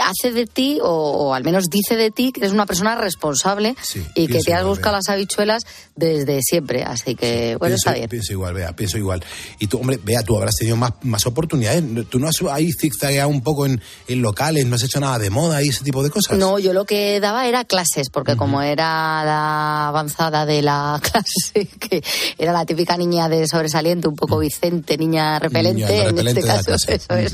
hace de ti, o, o al menos dice de ti, que eres una persona responsable y que te has buscado las habichuelas desde siempre. Así que, bueno, pienso, está bien. Pienso igual, vea, pienso igual. Y tú, hombre, vea, tú habrás tenido más, más oportunidades. Tú no has ahí zigzagueado un poco en, en locales, no has hecho nada de moda y ese tipo de cosas. No, yo lo que daba era clases, porque como era la avanzada de la clase, que era la típica niña de sobresaliente, un poco Vicente, niña repelente, Niña en repelente este caso, eso es.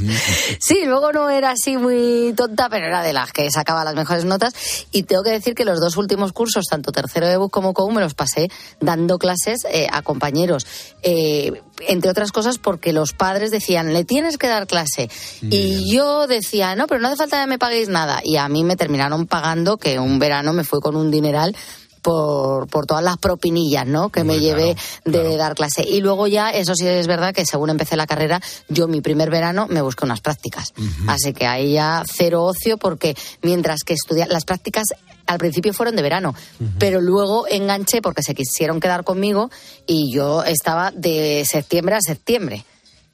Sí, luego no era así muy tonta, pero era de las que sacaba las mejores notas. Y tengo que decir que los dos últimos cursos, tanto tercero de BUS como COU, me los pasé dando clases eh, a compañeros. Eh, entre otras cosas porque los padres decían, le tienes que dar clase. Y yo decía, no, pero no hace falta que me paguéis nada. Y a mí me terminaron pagando, que un verano me fue con un dineral por, por todas las propinillas, ¿no? Que me llevé de dar clase. Y luego ya, eso sí es verdad que según empecé la carrera, yo mi primer verano me busqué unas prácticas. Así que ahí ya cero ocio porque mientras que estudiar las prácticas al principio fueron de verano, pero luego enganché porque se quisieron quedar conmigo y yo estaba de septiembre a septiembre.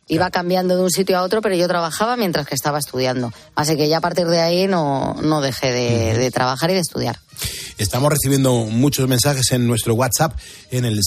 Iba cambiando de un sitio a otro, pero yo trabajaba mientras que estaba estudiando. Así que ya a partir de ahí no, no dejé de, de trabajar y de estudiar. Estamos recibiendo muchos mensajes en nuestro WhatsApp en el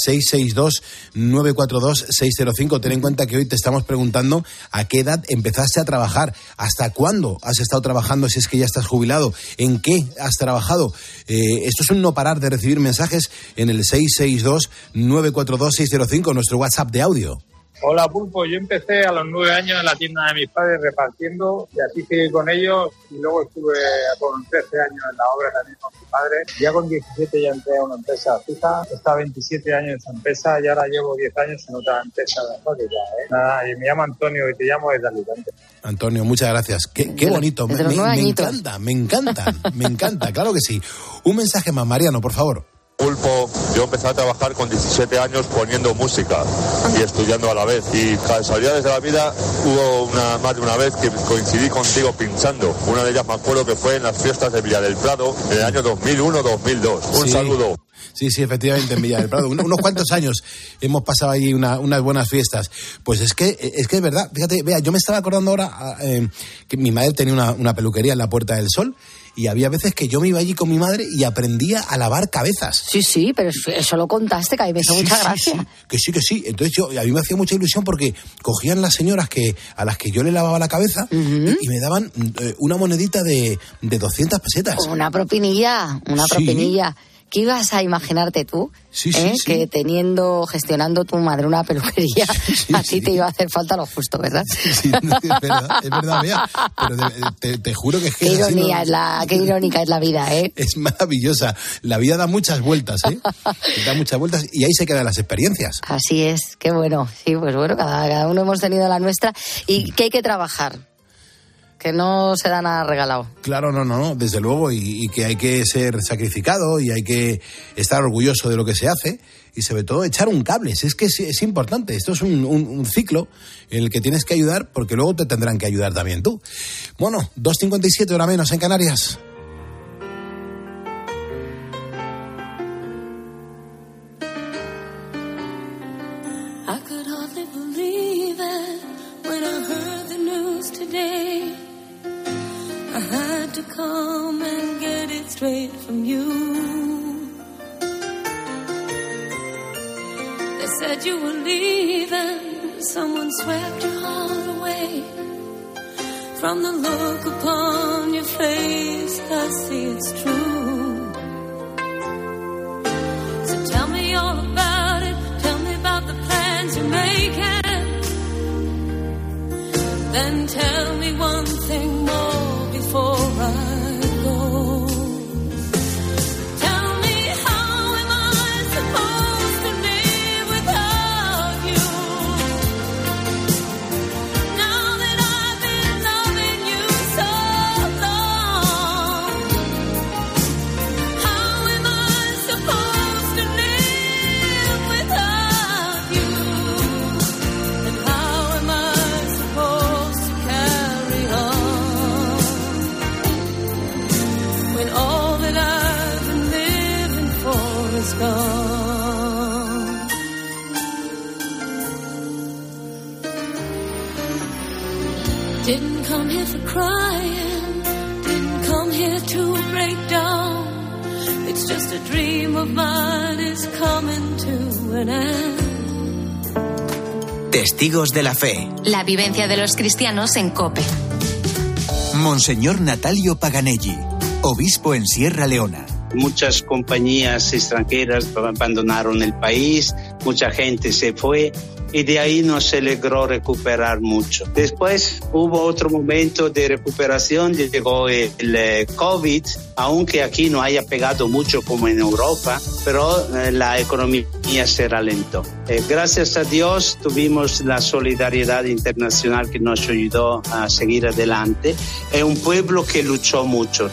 662-942-605. Ten en cuenta que hoy te estamos preguntando a qué edad empezaste a trabajar, hasta cuándo has estado trabajando, si es que ya estás jubilado, en qué has trabajado. Eh, esto es un no parar de recibir mensajes en el 662-942-605, nuestro WhatsApp de audio. Hola Pulpo, yo empecé a los nueve años en la tienda de mis padres repartiendo y así seguí con ellos y luego estuve con 13 años en la obra también con mi padre. Ya con 17 ya entré a una empresa fija, he estado 27 años en esa empresa y ahora llevo 10 años en otra empresa de fábrica. ¿eh? Nada, y me llamo Antonio y te llamo desde Alicante. Antonio, muchas gracias. Qué, qué bonito. Me, encanta, me encanta, me encanta, claro que sí. Un mensaje más, Mariano, por favor. Pulpo, yo empecé a trabajar con 17 años poniendo música y estudiando a la vez. Y casualidades de la vida, hubo una, más de una vez que coincidí contigo pinchando. Una de ellas me acuerdo que fue en las fiestas de Villa del Prado en el año 2001-2002. Un Sí. saludo. Sí, sí, efectivamente, en Villa del Prado. Un- unos cuantos años hemos pasado ahí una- unas buenas fiestas. Pues es que es que es verdad. Fíjate, vea, yo me estaba acordando ahora ah, eh, que mi madre tenía una, una peluquería en la Puerta del Sol y había veces que yo me iba allí con mi madre y aprendía a lavar cabezas. Sí, sí, pero eso- lo contaste, que a mí me hizo Sí, mucha sí, gracia. sí, que sí, que sí. Entonces yo, a mí me hacía mucha ilusión porque cogían las señoras que a las que yo le lavaba la cabeza y, y me daban eh, una monedita de, de 200 pesetas. Una propinilla, una propinilla. ¿Qué ibas a imaginarte tú? Sí, sí, eh? sí. Que teniendo, gestionando tu madre una peluquería, a ti te iba a hacer falta lo justo, ¿verdad? Sí, es verdad, es verdad, Bea. Pero te, te juro que es que Qué ironía es la, qué irónica es la vida, ¿eh? Es maravillosa. La vida da muchas vueltas, ¿eh? Da muchas vueltas y ahí se quedan las experiencias. Así es, qué bueno. Sí, pues bueno, cada, cada uno hemos tenido la nuestra y que hay que trabajar, que no se da nada regalado. Claro, no, no, desde luego, y, que hay que ser sacrificado y hay que estar orgulloso de lo que se hace y sobre todo echar un cable. Es que es, importante, esto es un, un- un ciclo en el que tienes que ayudar porque luego te tendrán que ayudar también tú. Bueno, 2.57 hora menos en Canarias. Come and get it straight from you. They said you were leaving, someone swept your heart away. From the look upon your face, I see it's true. So tell me all about it. Tell me about the plans you're making. Then tell me one thing just a dream of mine is coming to an end. Testigos de la Fe. La vivencia de los cristianos en COPE. Monseñor Natalio Paganelli, obispo en Sierra Leona. Muchas compañías extranjeras abandonaron el país, mucha gente se fue y de ahí no se logró recuperar mucho. Después hubo otro momento de recuperación, llegó el, eh, COVID, aunque aquí no haya pegado mucho como en Europa, pero eh, la economía se ralentó. Eh, gracias a Dios tuvimos la solidaridad internacional que nos ayudó a seguir adelante. Es un pueblo que luchó mucho.